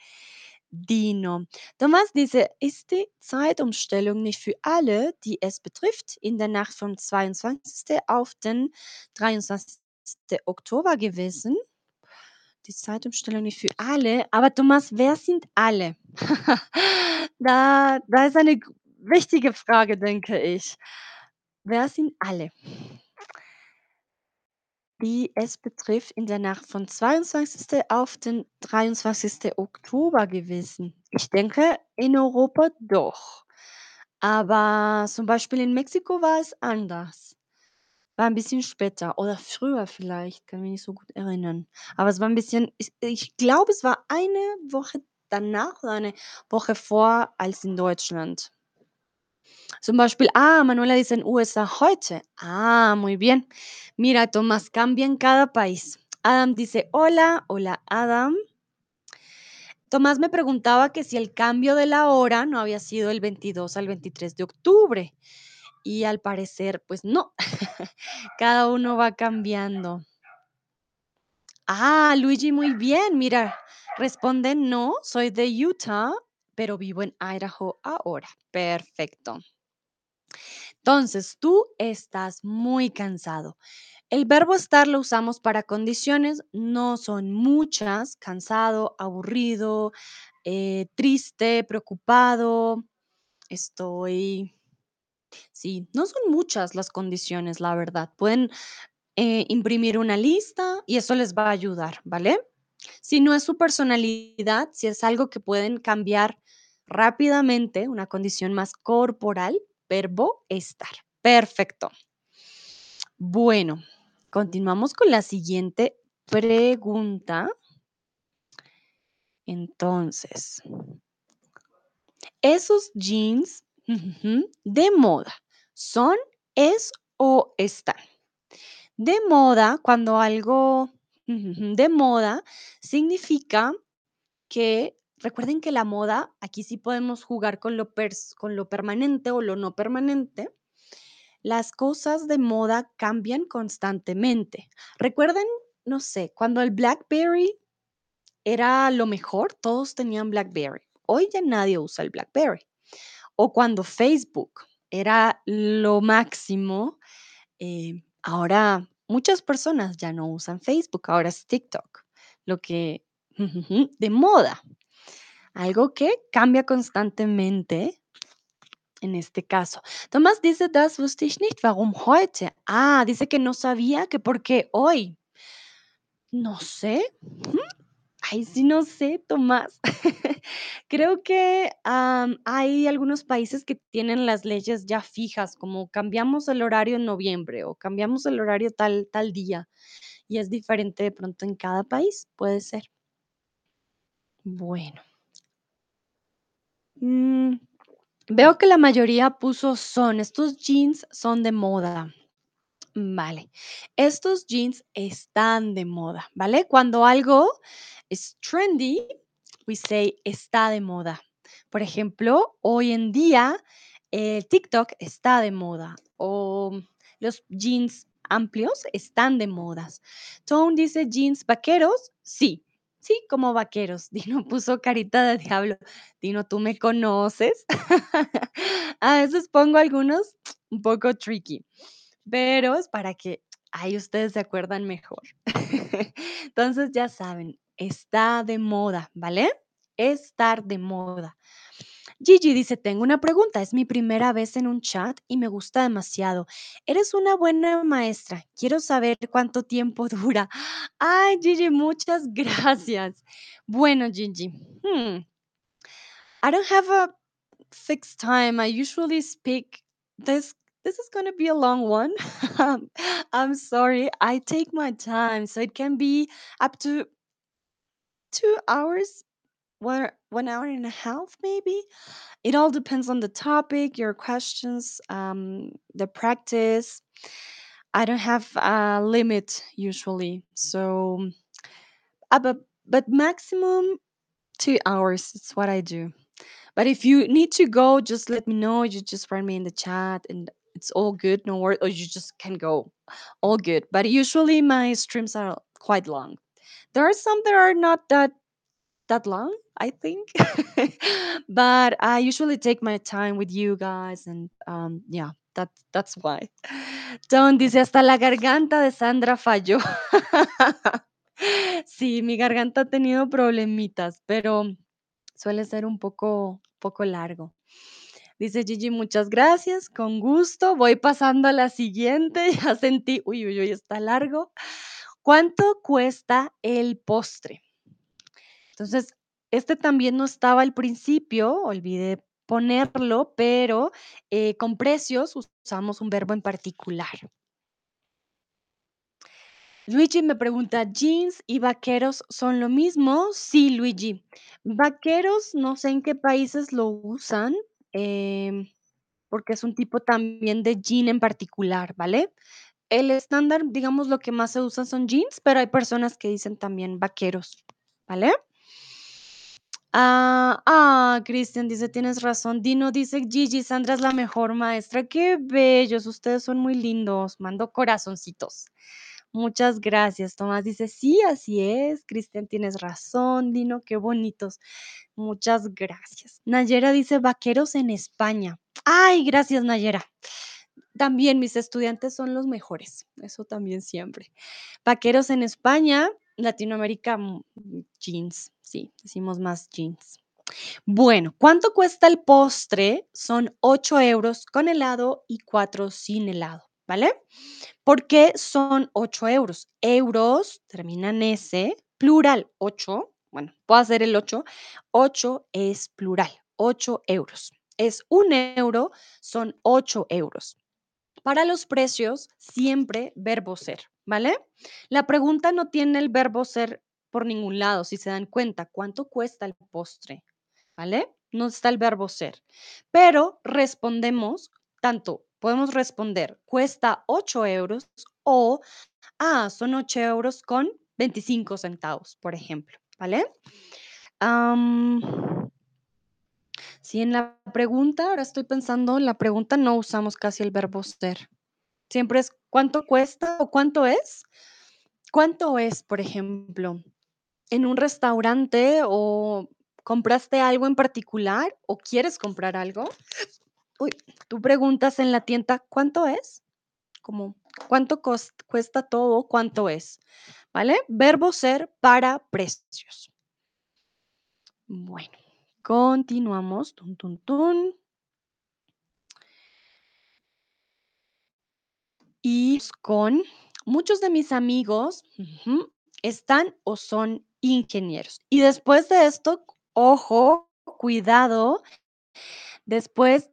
Dino. Thomas dice, ist die Zeitumstellung nicht für alle, die es betrifft, in der Nacht vom 22. auf den 23. Oktober gewesen? Die Zeitumstellung nicht für alle. Aber Thomas, wer sind alle? *laughs* Da da ist eine wichtige Frage, denke ich. Wer sind alle? Die es betrifft, in der Nacht von 22. auf den 23. Oktober gewesen. Ich denke, in Europa doch. Aber zum Beispiel in Mexiko war es anders. War 'n bisschen später oder früher vielleicht, kann mich nicht so gut erinnern. Aber es war 'n bisschen ich ich glaube, es war eine Woche danach oder eine Woche vor als in Deutschland. Zum Beispiel, ah, Manuela dice en USA heute. Ah, muy bien. Mira, Tomás, cambia en cada país. Adam dice, hola, hola, Adam. Tomás me preguntaba que si el cambio de la hora no había sido el 22 al 23 de octubre. Y al parecer, pues no. *laughs* Cada uno va cambiando. Ah, Luigi, muy bien. Mira, responde, no, soy de Utah, pero vivo en Idaho ahora. Perfecto. Entonces, tú estás muy cansado. El verbo estar lo usamos para condiciones, no son muchas, cansado, aburrido, eh, triste, preocupado, estoy Sí, no son muchas las condiciones, la verdad. Pueden, eh, imprimir una lista y eso les va a ayudar, ¿vale? Si no es su personalidad, si es algo que pueden cambiar rápidamente, una condición más corporal, verbo estar. Perfecto. Bueno, continuamos con la siguiente pregunta. Entonces esos jeans de moda, ¿son, es o están? De moda, cuando algo de moda significa que recuerden que la moda, aquí sí podemos jugar con lo con lo permanente o lo no permanente. Las cosas de moda cambian constantemente. ¿Recuerdan? No sé, cuando el BlackBerry era lo mejor, todos tenían BlackBerry. Hoy ya nadie usa el BlackBerry. O cuando Facebook era lo máximo, eh, ahora muchas personas ya no usan Facebook, ahora es TikTok, lo que *laughs* de moda. Algo que cambia constantemente en este caso. Tomás dice, das wusste ich nicht, warum heute? Ah, dice que no sabía que por qué hoy. No sé. Ay, sí, no sé, Tomás. *laughs* Creo que, hay algunos países que tienen las leyes ya fijas, como cambiamos el horario en noviembre o cambiamos el horario tal tal día, y es diferente de pronto en cada país, puede ser. Bueno. Mm, veo que la mayoría puso son, estos jeans son de moda. Vale. Estos jeans están de moda, ¿vale? Cuando algo es trendy, we say está de moda. Por ejemplo, hoy en día, eh, TikTok está de moda o los jeans amplios están de modas. Tone dice jeans vaqueros. Sí, sí, como vaqueros. *laughs* Dino puso carita de diablo. Dino, ¿tú me conoces? *laughs* A veces pongo algunos un poco tricky. Pero es para que ahí ustedes se acuerdan mejor. *laughs* Entonces, ya saben, está de moda, ¿vale? Estar de moda. Gigi dice, tengo una pregunta, es mi primera vez en un chat y me gusta demasiado. Eres una buena maestra. Quiero saber cuánto tiempo *laughs* dura. Ay, Gigi, muchas *laughs* gracias. Bueno, Gigi, hmm, I don't have a fixed time. I usually speak this this is going to be a long one. *laughs* Um, I'm sorry. I take my time, so it can be up to 2 hours, one one hour and a half maybe. It all depends on the topic, your questions, um, the practice. I don't have a limit usually. So, uh, but, but maximum two hours. It's what I do. But if you need to go, just let me know. You just write me in the chat and it's all good. No worries. Or you just can go. All good. But usually my streams are quite long. There are some that are not that that long, I think. *laughs* but I usually take my time with you guys and um yeah, that that's why. Don dice hasta la garganta de Sandra falló. *laughs* sí, mi garganta ha tenido problemitas, pero suele ser un poco poco largo. Dice Gigi, muchas gracias, con gusto. Voy pasando a la siguiente. *laughs* Ya sentí, uy, uy, uy, está largo. ¿Cuánto cuesta el postre? Entonces, este también no estaba al principio, olvidé ponerlo, pero eh, con precios usamos un verbo en particular. Luigi me pregunta, ¿jeans y vaqueros son lo mismo? Sí, Luigi. Vaqueros, no sé en qué países lo usan, em, porque es un tipo también de jean en particular, ¿vale? El estándar, digamos, lo que más se usa son jeans, pero hay personas que dicen también vaqueros, ¿vale? Ah, ah, Cristian dice, tienes razón. Dino dice, Gigi, Sandra es la mejor maestra. Qué bellos, ustedes son muy lindos. Mando corazoncitos. Muchas gracias. Tomás dice, sí, así es. Cristian, tienes razón. Dino, qué bonitos. Muchas gracias. Nayera dice, vaqueros en España. Ay, gracias, Nayera. También mis estudiantes son los mejores. Eso también siempre. Vaqueros en España, Latinoamérica, mm, jeans. Sí, decimos más jeans. Bueno, ¿cuánto cuesta el postre? Son 8 euros con helado y 4 sin helado, ¿vale? ¿Por qué son 8 euros? Euros termina en S, plural 8. Bueno, puedo hacer el 8. 8 es plural, 8 euros. Es un euro, son 8 euros. Para los precios, siempre verbo ser, ¿vale? La pregunta no tiene el verbo ser por ningún lado, si se dan cuenta, ¿cuánto cuesta el postre? ¿Vale? No está el verbo ser. Pero respondemos tanto, podemos responder, cuesta 8 euros o, ah, son 8 euros con 25 centavos, por ejemplo, ¿vale? si en la pregunta, ahora estoy pensando, en la pregunta no usamos casi el verbo ser. Siempre es cuánto cuesta o cuánto es. ¿Cuánto es, por ejemplo, en un restaurante o compraste algo en particular o quieres comprar algo? Uy, tú preguntas en la tienda, ¿cuánto es? Como, ¿cuánto cuesta todo? ¿Cuánto es? ¿Vale? Verbo ser para precios. Bueno, continuamos. Tun, tun, tun. Y con muchos de mis amigos están o son ingenieros. Y después de esto, ojo, cuidado, después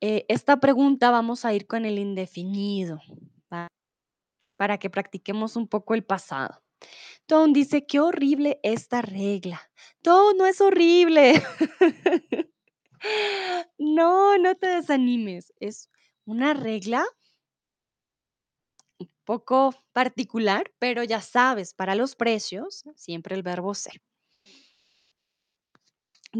eh, esta pregunta vamos a ir con el indefinido para que practiquemos un poco el pasado. Tom dice, qué horrible esta regla. Tom, no es horrible. *laughs* no, no te desanimes. Es una regla poco particular, pero ya sabes, para los precios, siempre el verbo ser.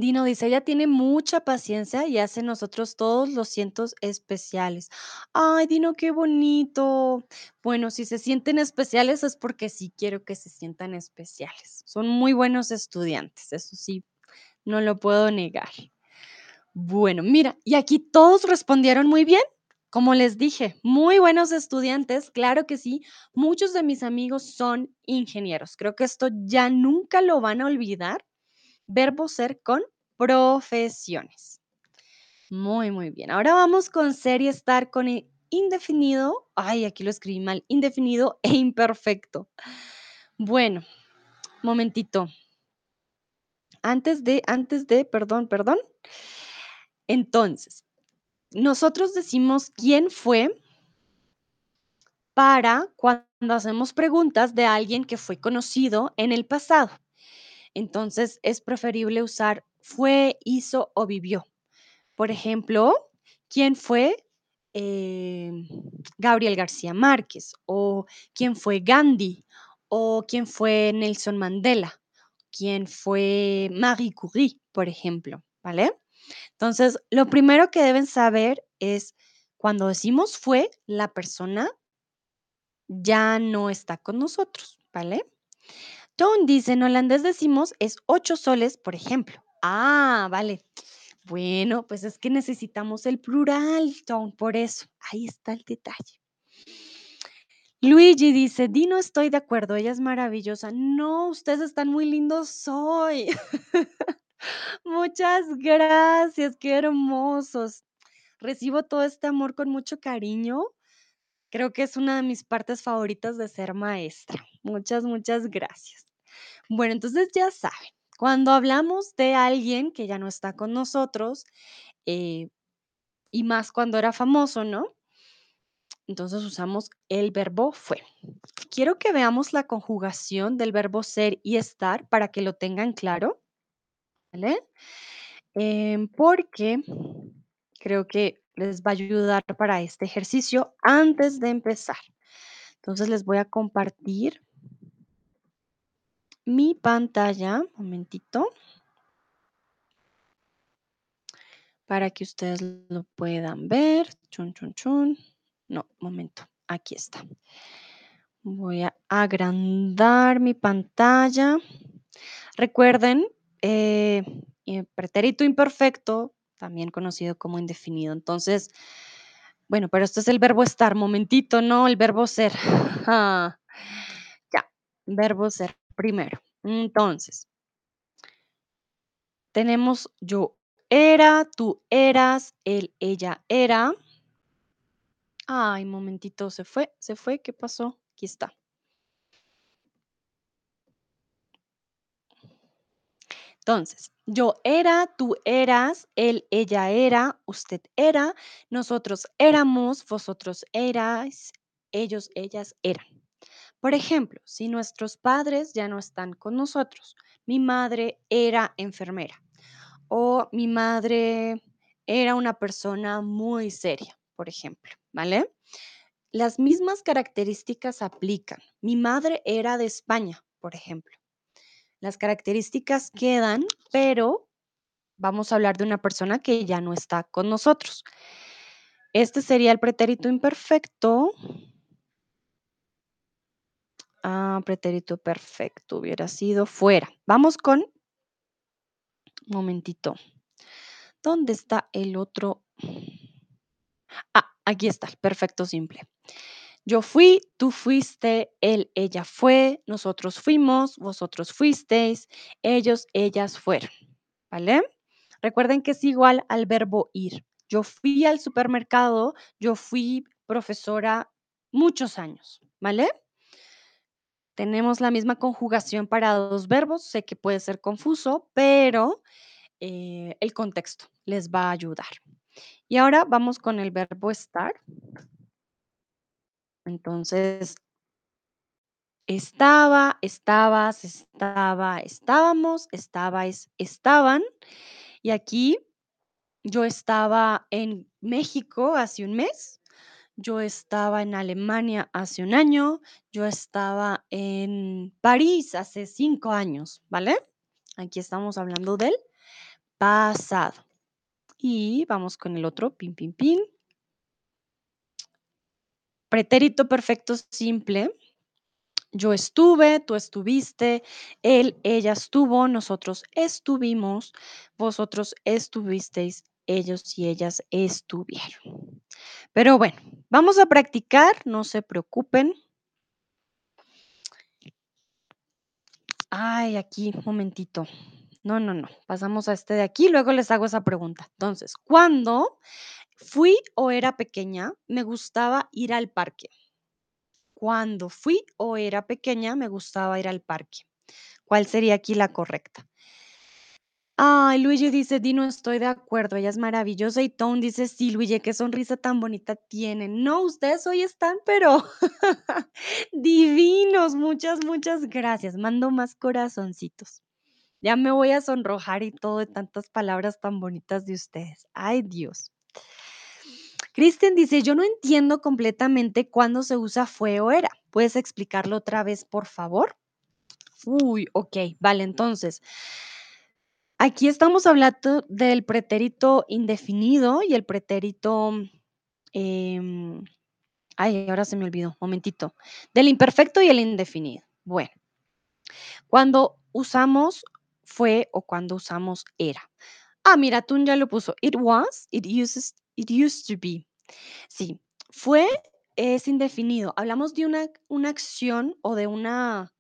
Dino dice, ella tiene mucha paciencia y hace nosotros todos los cientos especiales. Ay, Dino, qué bonito. Bueno, si se sienten especiales es porque sí quiero que se sientan especiales. Son muy buenos estudiantes, eso sí, no lo puedo negar. Bueno, mira, y aquí todos respondieron muy bien. Como les dije, muy buenos estudiantes, claro que sí. Muchos de mis amigos son ingenieros. Creo que esto ya nunca lo van a olvidar. Verbo ser con profesiones. Muy, muy bien. Ahora vamos con ser y estar con indefinido. Ay, aquí lo escribí mal. Indefinido e imperfecto. Bueno, momentito. Antes de, antes de, perdón, perdón. Entonces, nosotros decimos quién fue para cuando hacemos preguntas de alguien que fue conocido en el pasado. Entonces es preferible usar fue, hizo o vivió. Por ejemplo, ¿quién fue em, Gabriel García Márquez, o quién fue Gandhi, o quién fue Nelson Mandela, quién fue Marie Curie, por ejemplo, ¿vale? Entonces, lo primero que deben saber es cuando decimos fue, la persona ya no está con nosotros, ¿vale? Ton dice, en holandés decimos es 8 soles, por ejemplo. Ah, vale. Bueno, pues es que necesitamos el plural, Ton, por eso. Ahí está el detalle. Luigi dice, Di, no estoy de acuerdo, ella es maravillosa. No, ustedes están muy lindos hoy. *laughs* Muchas gracias, qué hermosos. Recibo todo este amor con mucho cariño. Creo que es una de mis partes favoritas de ser maestra. Muchas, muchas gracias. Bueno, entonces ya saben, cuando hablamos de alguien que ya no está con nosotros, eh, y más cuando era famoso, ¿no? Entonces usamos el verbo fue. Quiero que veamos la conjugación del verbo ser y estar para que lo tengan claro, ¿vale? Em, porque creo que les va a ayudar para este ejercicio antes de empezar. Entonces les voy a compartir mi pantalla, un momentito, para que ustedes lo puedan ver. Chun, chun, chun. No, momento, aquí está. Voy a agrandar mi pantalla. Recuerden, eh, eh, pretérito imperfecto, también conocido como indefinido. Entonces, bueno, pero esto es el verbo estar, momentito, no el verbo ser. *laughs* Ah, ya, verbo ser primero. Entonces, tenemos yo era, tú eras, él, ella era. Ay, momentito, se fue, se fue, ¿qué pasó? Aquí está. Entonces, yo era, tú eras, él, ella era, usted era, nosotros éramos, vosotros erais, ellos, ellas eran. Por ejemplo, si nuestros padres ya no están con nosotros, mi madre era enfermera o mi madre era una persona muy seria, por ejemplo, ¿vale? Las mismas características aplican. Mi madre era de España, por ejemplo. Las características quedan, pero vamos a hablar de una persona que ya no está con nosotros. Este sería el pretérito imperfecto. Ah, pretérito perfecto hubiera sido fuera. Vamos con, un momentito. ¿Dónde está el otro? Ah, aquí está, el perfecto simple. Yo fui, tú fuiste, él, ella fue, nosotros fuimos, vosotros fuisteis, ellos, ellas fueron. ¿Vale? Recuerden que es igual al verbo ir. Yo fui al supermercado, yo fui profesora muchos años. ¿Vale? Tenemos la misma conjugación para dos verbos. Sé que puede ser confuso, pero eh, el contexto les va a ayudar. Y ahora vamos con el verbo estar. Entonces, estaba, estabas, estaba, estábamos, estabais, estaban. Y aquí yo estaba en México hace un mes, yo estaba en Alemania hace un año, yo estaba en París hace cinco años, ¿vale? Aquí estamos hablando del pasado. Y vamos con el otro, pin, pin, pin. Pretérito perfecto simple. Yo estuve, tú estuviste, él, ella estuvo, nosotros estuvimos, vosotros estuvisteis, ellos y ellas estuvieron. Pero bueno, vamos a practicar, no se preocupen. Ay, aquí, un momentito. No, no, no. Pasamos a este de aquí, luego les hago esa pregunta. Entonces, ¿cuándo fui o era pequeña, me gustaba ir al parque? Cuando fui o era pequeña, me gustaba ir al parque. ¿Cuál sería aquí la correcta? Ay, Luigi dice, Di, no estoy de acuerdo, ella es maravillosa. Y Tone dice, sí, Luigi, qué sonrisa tan bonita tiene. No, ustedes hoy están, pero *laughs* divinos. Muchas, muchas gracias. Mando más corazoncitos. Ya me voy a sonrojar y todo de tantas palabras tan bonitas de ustedes. Ay, Dios. Kristen dice, yo no entiendo completamente cuándo se usa fue o era. ¿Puedes explicarlo otra vez, por favor? Uy, ok, vale, entonces. Aquí estamos hablando del pretérito indefinido y el pretérito... em, ay, ahora se me olvidó, momentito. Del imperfecto y el indefinido. Bueno, cuando usamos fue o cuando usamos era. Ah, mira, tú ya lo puso. It was, it uses, it used to be. Sí, fue es indefinido. Hablamos de una, una acción o de una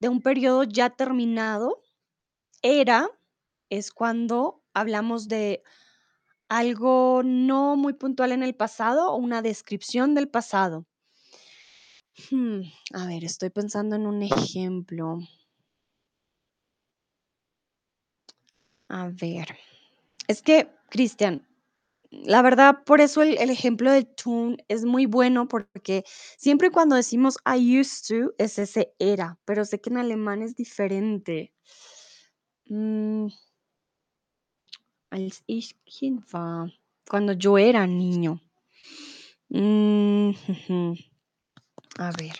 de un periodo ya terminado. Era es cuando hablamos de algo no muy puntual en el pasado o una descripción del pasado. Hmm, a ver, estoy pensando en un ejemplo. A ver, es que, Cristian, la verdad, por eso el, ejemplo de tune es muy bueno porque siempre cuando decimos I used to es ese era, pero sé que en alemán es diferente. Mm, als ich Kind war, cuando yo era niño. Mm. A ver.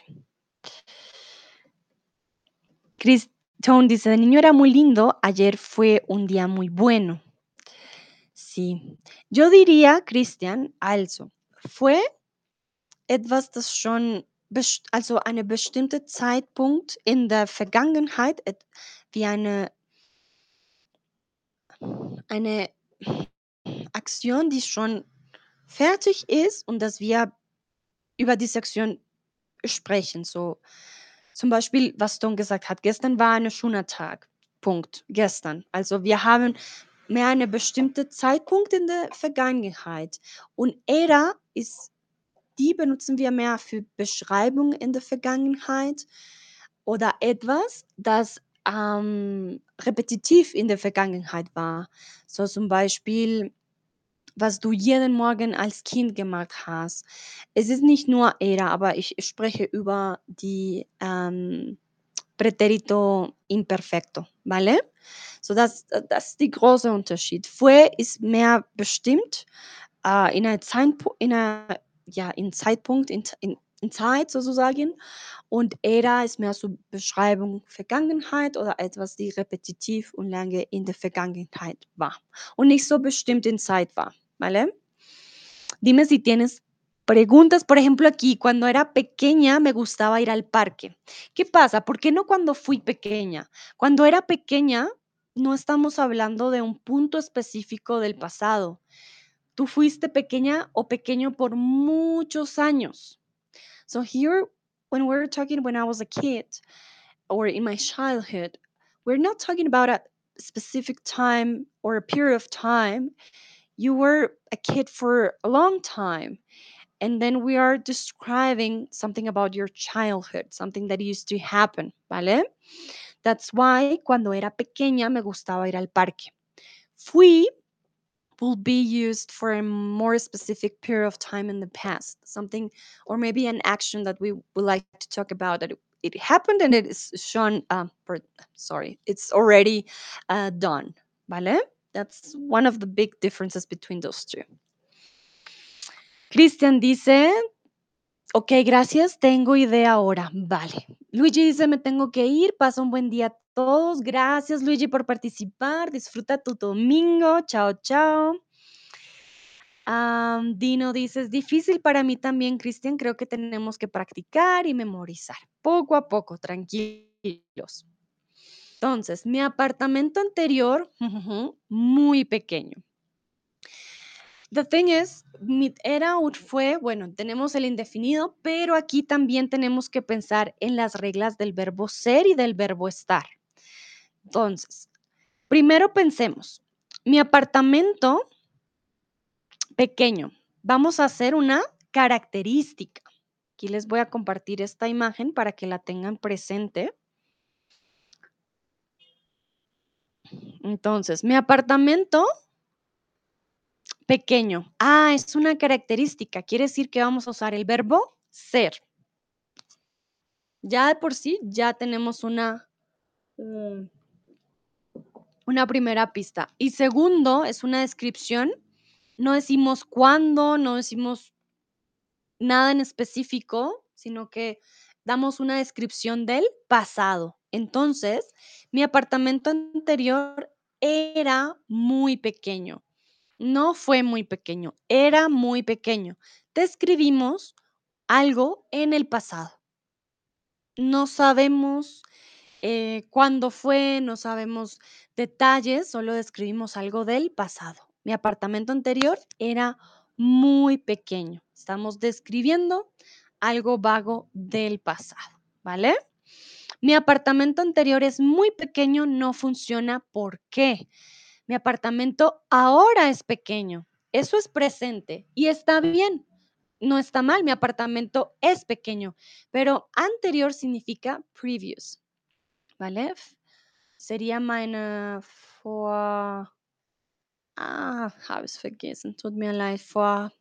Chris Tone dice, de niño era muy lindo, ayer fue un día muy bueno. Sí. Yo diría, Christian, also, fue etwas, das schon, also eine bestimmte Zeitpunkt in der Vergangenheit, wie eine, eine Aktion, die schon fertig ist und dass wir über diese Aktion sprechen. So zum Beispiel, was Don gesagt hat, gestern war ein schöner Tag. Punkt. Gestern. Also wir haben mehr eine bestimmte Zeitpunkt in der Vergangenheit. Und era ist, die benutzen wir mehr für Beschreibung in der Vergangenheit oder etwas, das ähm, repetitiv in der Vergangenheit war. So zum Beispiel, was du jeden Morgen als Kind gemacht hast. Es ist nicht nur era, aber ich spreche über die ähm, Pretérito imperfecto, ¿vale? So, das, das ist der große Unterschied. Fue ist mehr bestimmt äh, in einer Zeitpunkt, in einer, ja, in Zeitpunkt, in, in, Zeit sozusagen. Und era ist mehr so Beschreibung Vergangenheit oder etwas, die repetitiv und lange in der Vergangenheit war. Und nicht so bestimmt in Zeit war, ¿vale? Dime si tienes preguntas. Por ejemplo, aquí, cuando era pequeña me gustaba ir al parque. ¿Qué pasa? ¿Por qué no cuando fui pequeña? Cuando era pequeña, no estamos hablando de un punto específico del pasado. Tú fuiste pequeña o pequeño por muchos años. So here, when we're talking when I was a kid or in my childhood, we're not talking about a specific time or a period of time. You were a kid for a long time. And then we are describing something about your childhood, something that used to happen, ¿vale? That's why cuando era pequeña me gustaba ir al parque. Fui will be used for a more specific period of time in the past, something or maybe an action that we would like to talk about that it, happened and it is shown, um, sorry, it's already uh, done, ¿vale? That's one of the big differences between those two. Christian dice, Ok, gracias. Tengo idea ahora. Vale. Luigi dice, me tengo que ir. Pasa un buen día a todos. Gracias, Luigi, por participar. Disfruta tu domingo. Chao, chao. Dino dice, es difícil para mí también, Cristian. Creo que tenemos que practicar y memorizar. Poco a poco, tranquilos. Entonces, mi apartamento anterior, muy pequeño. The thing is, mi era fue, bueno, tenemos el indefinido, pero aquí también tenemos que pensar en las reglas del verbo ser y del verbo estar. Entonces, primero pensemos, mi apartamento pequeño, vamos a hacer una característica. Aquí les voy a compartir esta imagen para que la tengan presente. Entonces, mi apartamento Pequeño. Ah, es una característica. Quiere decir que vamos a usar el verbo ser. Ya de por sí, ya tenemos una, mm, una primera pista. Y segundo, es una descripción No decimos cuándo, no decimos nada en específico, sino que damos una descripción del pasado. Entonces, mi apartamento anterior era muy pequeño. No fue muy pequeño, era muy pequeño. Describimos algo en el pasado. No sabemos eh, cuándo fue, no sabemos detalles, solo describimos algo del pasado. Mi apartamento anterior era muy pequeño. Estamos describiendo algo vago del pasado, ¿vale? Mi apartamento anterior es muy pequeño, no funciona. ¿Por qué? Mi apartamento ahora es pequeño. Eso es presente y está bien. No está mal, mi apartamento es pequeño, pero anterior significa previous, ¿vale? Sería meine vor, ah, habe es vergessen, tut mir leid, vor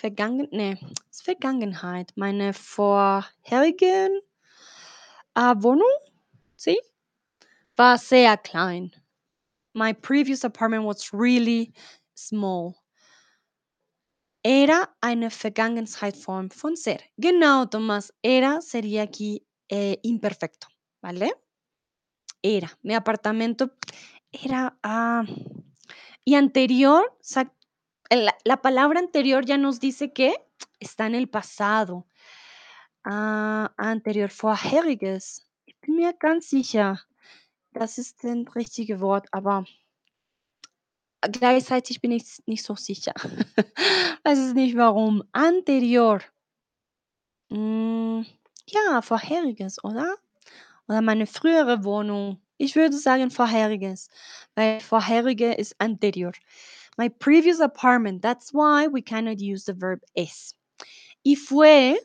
Vergangen, nee, Vergangenheit, meine vorherigen Wohnung, sie war sehr klein. My previous apartment was really small. Era eine Vergangenheitsform von ser. Genau, Tomás. Era sería aquí eh, imperfecto, ¿vale? Era. Mi apartamento era. ah, y anterior, la, la palabra anterior ya nos dice que está en el pasado. Ah, anterior, vorheriges. Ich bin mir ganz sicher, das ist das richtige Wort, aber gleichzeitig bin ich nicht so sicher. *laughs* Weiß es nicht warum. Anterior. Hm, ja, vorheriges, oder? Oder meine frühere Wohnung. Ich würde sagen vorheriges, weil vorherige ist anterior. My previous apartment. That's why we cannot use the verb es. Y fue,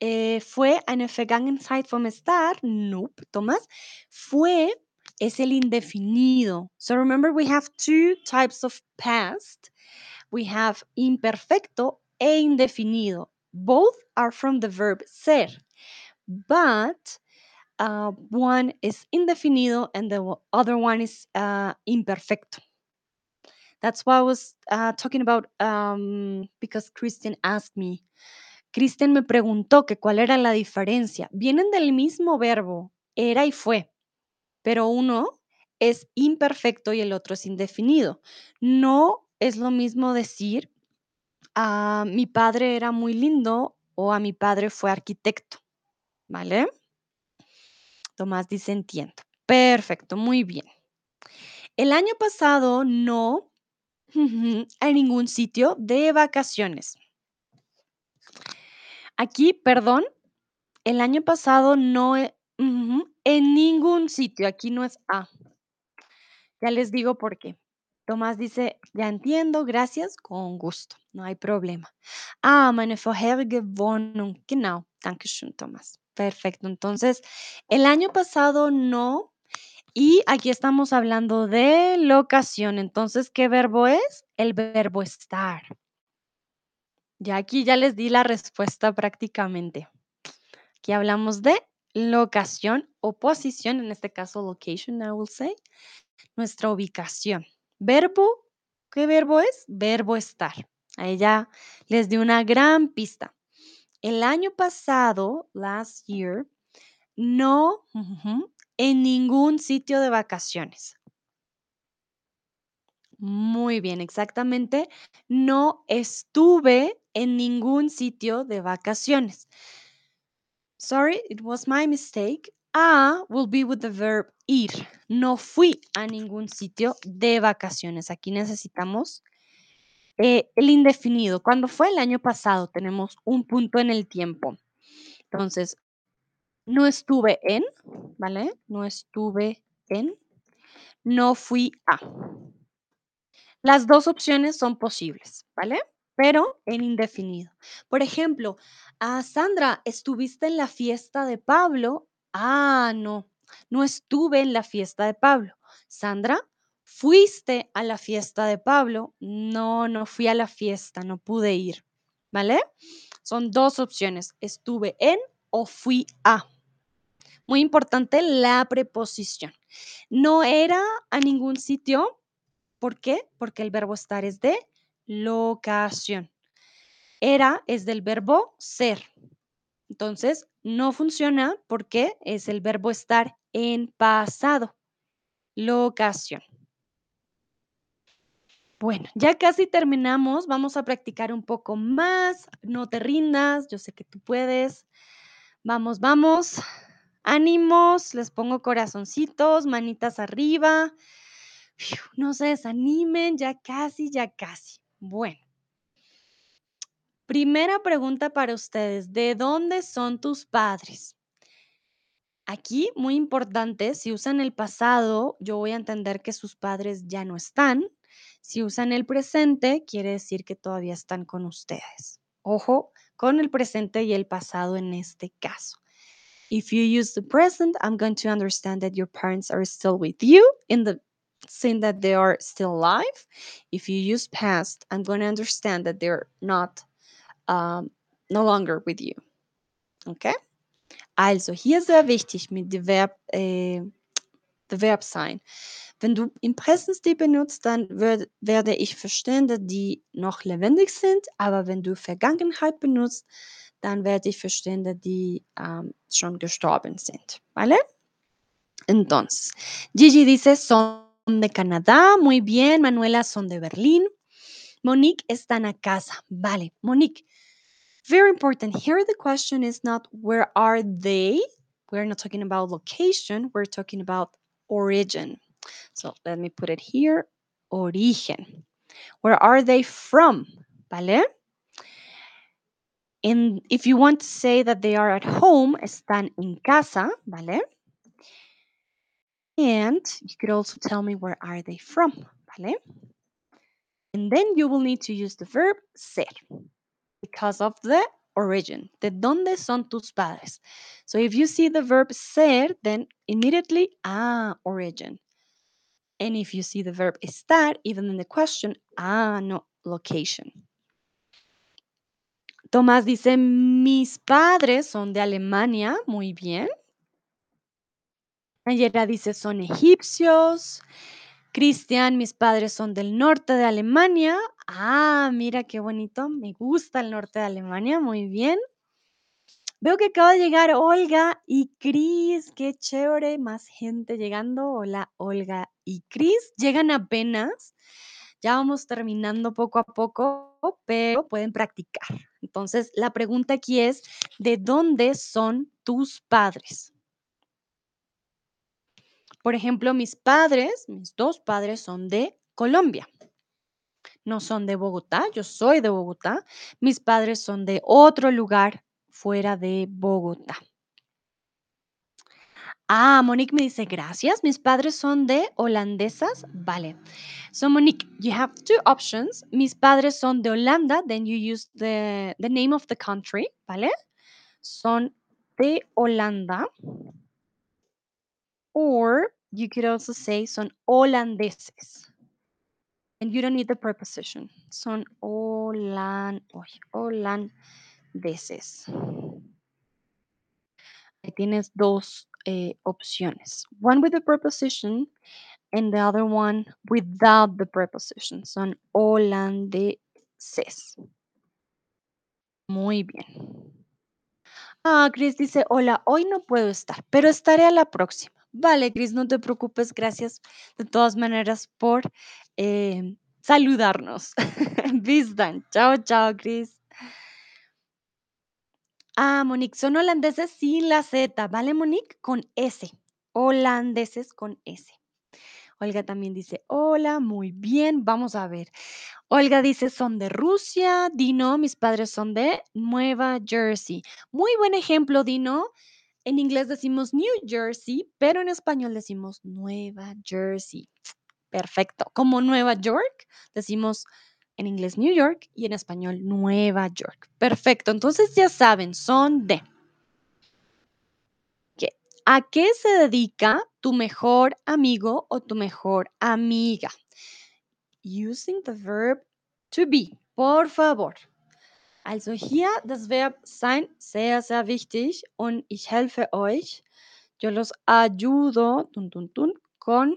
eh, fue eine Vergangenheit vom estar. Nope, Tomás. Fue es el indefinido. So remember, we have two types of past. We have imperfecto e indefinido. Both are from the verb ser, but uh, one is indefinido and the other one is uh, imperfecto. That's why I was uh, talking about um, because Christian asked me. Christian me preguntó que cuál era la diferencia. Vienen del mismo verbo, era y fue, pero uno es imperfecto y el otro es indefinido. No es lo mismo decir a mi padre era muy lindo o a mi padre fue arquitecto, ¿vale? Tomás dice entiendo. Perfecto, muy bien. El año pasado no *laughs* a ningún sitio de vacaciones. Aquí, perdón, el año pasado no he- en ningún sitio. Aquí no es a. Ya les digo por qué. Tomás dice, ya entiendo, gracias, con gusto, no hay problema. Ah, meine vorherige Wohnung, genau, danke schön, Tomás. Perfecto, entonces, el año pasado no, y aquí estamos hablando de locación, entonces, ¿qué verbo es? El verbo estar. Ya aquí ya les di la respuesta prácticamente. Aquí hablamos de locación o posición, en este caso location, I will say nuestra ubicación. Verbo, ¿qué verbo es? Verbo estar. Ahí ya les di una gran pista. El año pasado, last year, no en ningún sitio de vacaciones. Muy bien, exactamente. No estuve en ningún sitio de vacaciones. Sorry, it was my mistake. A will be with the verb ir. No fui a ningún sitio de vacaciones. Aquí necesitamos eh, el indefinido. ¿Cuándo fue? El año pasado. Tenemos un punto en el tiempo. Entonces, no estuve en, ¿vale? No estuve en, no fui a. Las dos opciones son posibles, ¿vale? Pero en indefinido. Por ejemplo, ah, Sandra, ¿estuviste en la fiesta de Pablo? Ah, no, no estuve en la fiesta de Pablo. Sandra, ¿fuiste a la fiesta de Pablo? No, no fui a la fiesta, no pude ir, ¿vale? Son dos opciones, estuve en o fui a. Muy importante la preposición. No era a ningún sitio, ¿Por qué? Porque el verbo estar es de locación. Era es del verbo ser. Entonces, no funciona porque es el verbo estar en pasado. Locación. Bueno, ya casi terminamos. Vamos a practicar un poco más. No te rindas. Yo sé que tú puedes. Vamos, vamos. Ánimos. Les pongo corazoncitos, manitas arriba. No se desanimen. Ya casi, ya casi. Bueno. Primera pregunta para ustedes. ¿De dónde son tus padres? Aquí, muy importante, si usan el pasado, yo voy a entender que sus padres ya no están. Si usan el presente, quiere decir que todavía están con ustedes. Ojo con el presente y el pasado en este caso. If you use the present, I'm going to understand that your parents are still with you in the saying that they are still alive. If you use past, I'm going to understand that they're not um, no longer with you. Okay? Also, hier sehr wichtig mit dem Verb, äh, Verb sein. Wenn du im Präsenstil benutzt, dann würd, werde ich verstehen, dass die noch lebendig sind, aber wenn du Vergangenheit benutzt, dann werde ich verstehen, dass die ähm, schon gestorben sind. ¿Vale? Entonces, Gigi dice, son de Canadá, muy bien. Manuela, son de Berlín. Monique están a casa. Vale, Monique. Very important. Here, the question is not where are they? We're not talking about location, we're talking about origin. So let me put it here origen. Where are they from? ¿Vale? And if you want to say that they are at home, están en casa, ¿vale? And you could also tell me where are they from, ¿vale? And then you will need to use the verb ser because of the origin. ¿De dónde son tus padres? So if you see the verb ser, then immediately, ah, origin. And if you see the verb estar, even in the question, ah, no, location. Tomás dice, mis padres son de Alemania, muy bien. Ayera dice, son egipcios. Cristian, mis padres son del norte de Alemania. Ah, mira qué bonito, me gusta el norte de Alemania, muy bien. Veo que acaba de llegar Olga y Cris, qué chévere, más gente llegando. Hola, Olga y Cris, llegan apenas. Ya vamos terminando poco a poco, pero pueden practicar. Entonces, la pregunta aquí es, ¿de dónde son tus padres? Por ejemplo, mis padres, mis dos padres son de Colombia. No son de Bogotá, yo soy de Bogotá. Mis padres son de otro lugar fuera de Bogotá. Ah, Monique me dice gracias. Mis padres son de holandesas. Vale. So, Monique, you have two options. Mis padres son de Holanda. Then you use the, the name of the country. Vale. Son de Holanda. Or you could also say son holandeses. And you don't need the preposition. Son holan, holandeses. Ahí tienes dos eh, opciones. One with the preposition and the other one without the preposition. Son holandeses. Muy bien. Ah, Chris dice, hola, hoy no puedo estar, pero estaré a la próxima. Vale, Chris, no te preocupes. Gracias de todas maneras por eh, saludarnos. *laughs* Bis dann. Chao, chao, Chris. Ah, Monique, son holandeses sin la Z, ¿vale, Monique? Con S. Holandeses con S. Olga también dice, hola, muy bien, vamos a ver. Olga dice, son de Rusia. Dino, mis padres son de Nueva Jersey. Muy buen ejemplo, Dino. En inglés decimos New Jersey, pero en español decimos Nueva Jersey. Perfecto. Como Nueva York, decimos en inglés New York y en español Nueva York. Perfecto. Entonces ya saben, son de. ¿Qué? ¿A qué se dedica tu mejor amigo o tu mejor amiga? Using the verb to be. Por favor. Also hier das Verb sein, sehr, sehr wichtig und ich helfe euch. Yo los ayudo con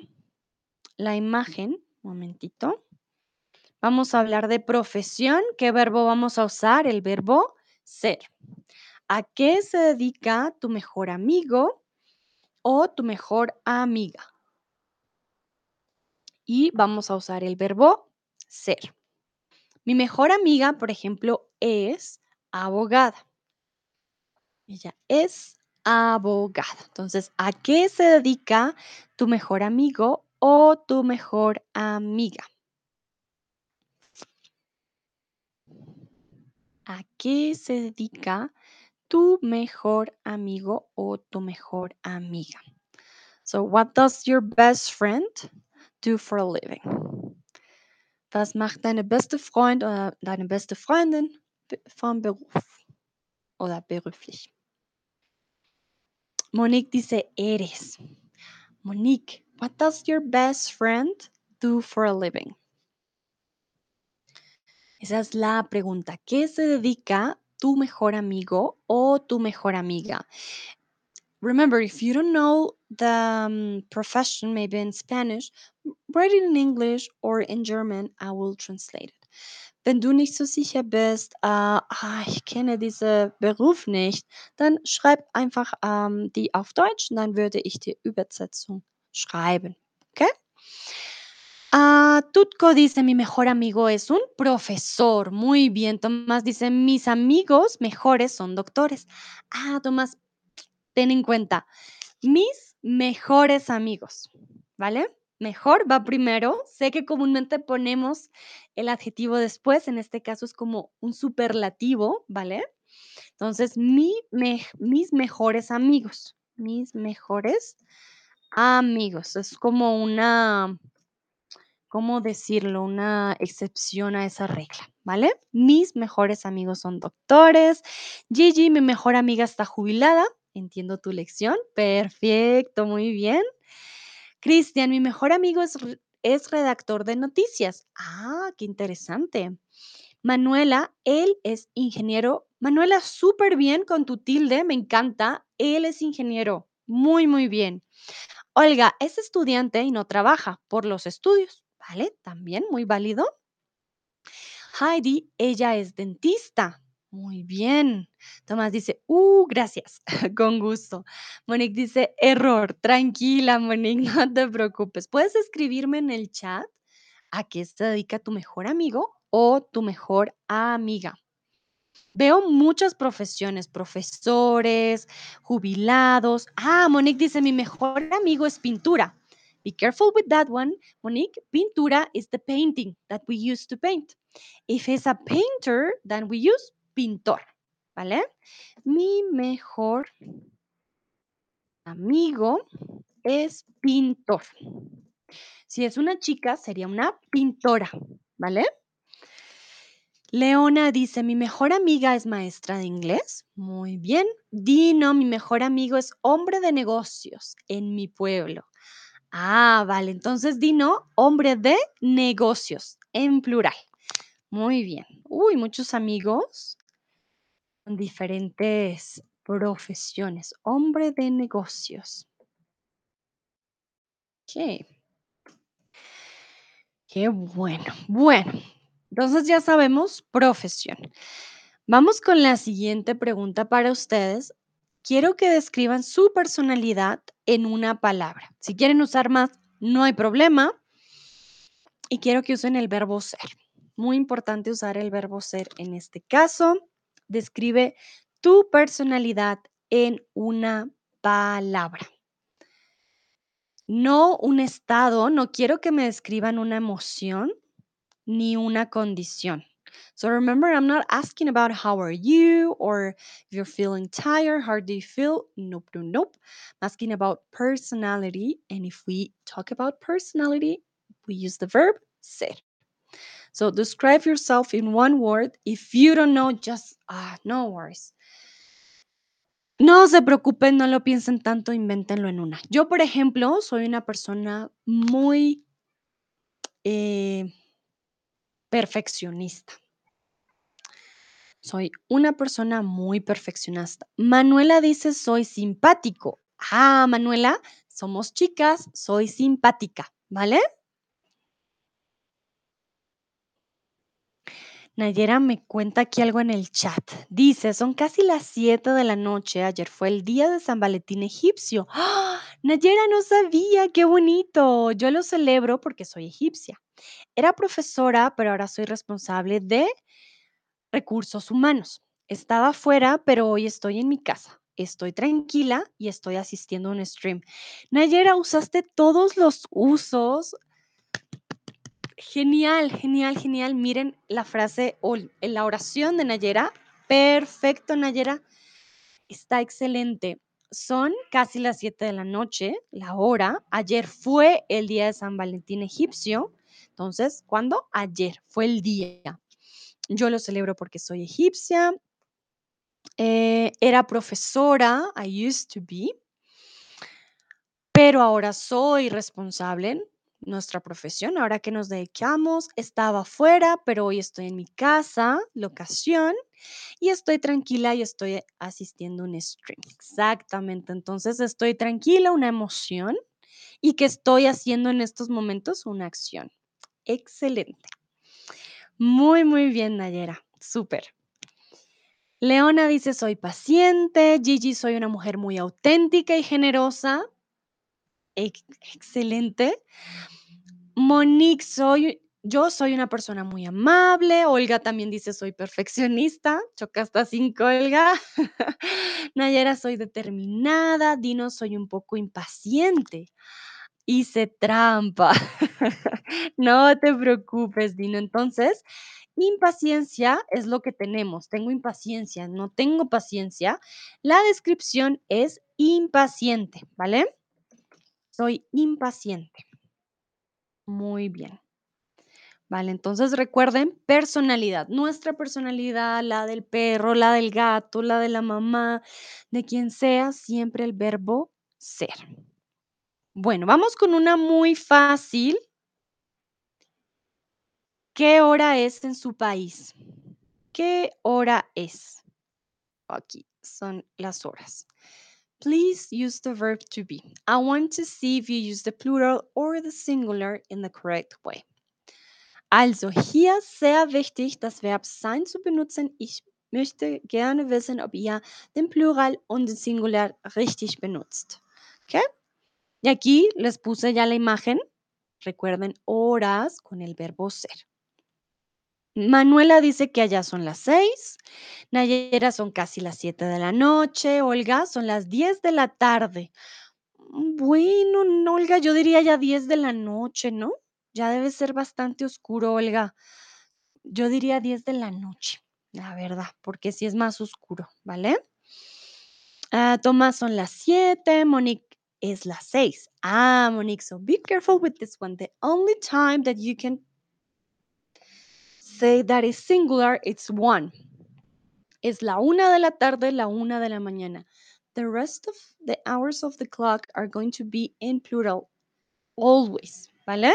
la imagen. Momentito. Vamos a hablar de profesión. ¿Qué verbo vamos a usar? El verbo ser. ¿A qué se dedica tu mejor amigo o tu mejor amiga? Y vamos a usar el verbo ser. Mi mejor amiga, por ejemplo, es abogada. Ella es abogada. Entonces, ¿a qué se dedica tu mejor amigo o tu mejor amiga? ¿A qué se dedica tu mejor amigo o tu mejor amiga? So, what does your best friend do for a living? Was macht deine beste Freund oder deine beste Freundin vom Beruf oder beruflich? Monique dice, eres. Monique, what does your best friend do for a living? Esa es la pregunta. ¿Qué se dedica tu mejor amigo o tu mejor amiga? Remember, if you don't know the um, profession, maybe in Spanish, write it in English or in German. I will translate it. Wenn du nicht so sicher bist, äh, ah, ich kenne diesen Beruf nicht, dann schreib einfach ähm, die auf Deutsch und dann würde ich die Übersetzung schreiben. Okay? Ah, Tutko dice, mi mejor amigo es un profesor. Muy bien. Tomás dice, mis amigos mejores son doctores. Ah, Tomás, ten en cuenta, mis mejores amigos, ¿vale? Mejor va primero. Sé que comúnmente ponemos el adjetivo después, en este caso es como un superlativo, ¿vale? Entonces, mis mejores amigos, mis mejores amigos, es como una, ¿cómo decirlo? Una excepción a esa regla, ¿vale? Mis mejores amigos son doctores. Gigi, mi mejor amiga está jubilada. Entiendo tu lección. Perfecto, muy bien. Cristian, mi mejor amigo es, es redactor de noticias. Ah, qué interesante. Manuela, él es ingeniero. Manuela, súper bien con tu tilde, me encanta. Él es ingeniero. Muy, muy bien. Olga, es estudiante y no trabaja por los estudios. ¿Vale? También muy válido. Heidi, ella es dentista. Muy bien. Tomás dice, uh, gracias, *laughs* con gusto. Monique dice, error, tranquila, Monique, *laughs* no te preocupes. Puedes escribirme en el chat a qué se dedica tu mejor amigo o tu mejor amiga. Veo muchas profesiones, profesores, jubilados. Ah, Monique dice, mi mejor amigo es pintura. Be careful with that one. Monique, pintura is the painting that we use to paint. If it's a painter, then we use pintor. ¿Vale? Mi mejor amigo es pintor. Si es una chica, sería una pintora. ¿Vale? Leona dice, mi mejor amiga es maestra de inglés. Muy bien. Dino, mi mejor amigo es hombre de negocios en mi pueblo. Ah, vale. Entonces, Dino, hombre de negocios en plural. Muy bien. Uy, muchos amigos con diferentes profesiones. Hombre de negocios. Ok. Qué bueno. Bueno, entonces ya sabemos profesión. Vamos con la siguiente pregunta para ustedes. Quiero que describan su personalidad en una palabra. Si quieren usar más, no hay problema. Y quiero que usen el verbo ser. Muy importante usar el verbo ser en este caso. Describe tu personalidad en una palabra. No un estado, no quiero que me describan una emoción ni una condición. So remember, I'm not asking about how are you or if you're feeling tired, how do you feel? Nope, nope, nope. I'm asking about personality. And if we talk about personality, we use the verb ser. So describe yourself in one word. If you don't know, just ah, no worries. No se preocupen, no lo piensen tanto, invéntenlo en una. Yo, por ejemplo, soy una persona muy eh, perfeccionista. Soy una persona muy perfeccionista. Manuela dice, soy simpático. Ah, Manuela, somos chicas, soy simpática, ¿vale? Nayera me cuenta aquí algo en el chat. Dice, son casi las 7 de la noche. Ayer fue el día de San Valentín egipcio. ¡Ah! Nayera no sabía, qué bonito. Yo lo celebro porque soy egipcia. Era profesora, pero ahora soy responsable de recursos humanos. Estaba afuera, pero hoy estoy en mi casa. Estoy tranquila y estoy asistiendo a un stream. Nayera, usaste todos los usos Genial, genial, genial. Miren la frase o la oración de Nayera. Perfecto, Nayera. Está excelente. Son casi las 7 de la noche, la hora. Ayer fue el día de San Valentín egipcio. Entonces, ¿cuándo? Ayer fue el día. Yo lo celebro porque soy egipcia. eh, era profesora, I used to be. Pero ahora soy responsable nuestra profesión, ahora que nos dedicamos, estaba afuera, pero hoy estoy en mi casa, locación, y estoy tranquila y estoy asistiendo a un stream. Exactamente, entonces estoy tranquila, una emoción, y que estoy haciendo en estos momentos una acción. Excelente. Muy, muy bien, Nayera. Súper. Leona dice, soy paciente. Gigi, soy una mujer muy auténtica y generosa. Ex- excelente. Monique, soy, yo soy una persona muy amable. Olga también dice, soy perfeccionista. Choca hasta cinco, Olga. *laughs* Nayera, soy determinada. Dino, soy un poco impaciente. Hice trampa. *laughs* no te preocupes, Dino. Entonces, impaciencia es lo que tenemos. Tengo impaciencia, no tengo paciencia. La descripción es impaciente, ¿vale? Soy impaciente. Muy bien. Vale, entonces recuerden personalidad, nuestra personalidad, la del perro, la del gato, la de la mamá, de quien sea, siempre el verbo ser. Bueno, vamos con una muy fácil. ¿Qué hora es en su país? ¿Qué hora es? Aquí son las horas. Please use the verb to be. I want to see if you use the plural or the singular in the correct way. Also, hier sehr wichtig, das Verb sein zu benutzen. Ich möchte gerne wissen, ob ihr den Plural und den Singular richtig benutzt. ¿Ok? Y aquí les puse ya la imagen. Recuerden horas con el verbo ser. Manuela dice que allá son las 6. Nayera son casi las 7 de la noche. Olga son las 10 de la tarde. Mm, Bueno, no, Olga, yo diría ya 10 de la noche, ¿no? Ya debe ser bastante oscuro, Olga. Yo diría 10 de la noche, la verdad, porque sí es más oscuro, ¿vale? Ah, Tomás son las 7, Monique es las 6. Ah, Monique, so be careful with this one. The only time that you can that is singular, it's one. Es la una de la tarde, la una de la mañana. The rest of the hours of the clock are going to be in plural, always, ¿vale?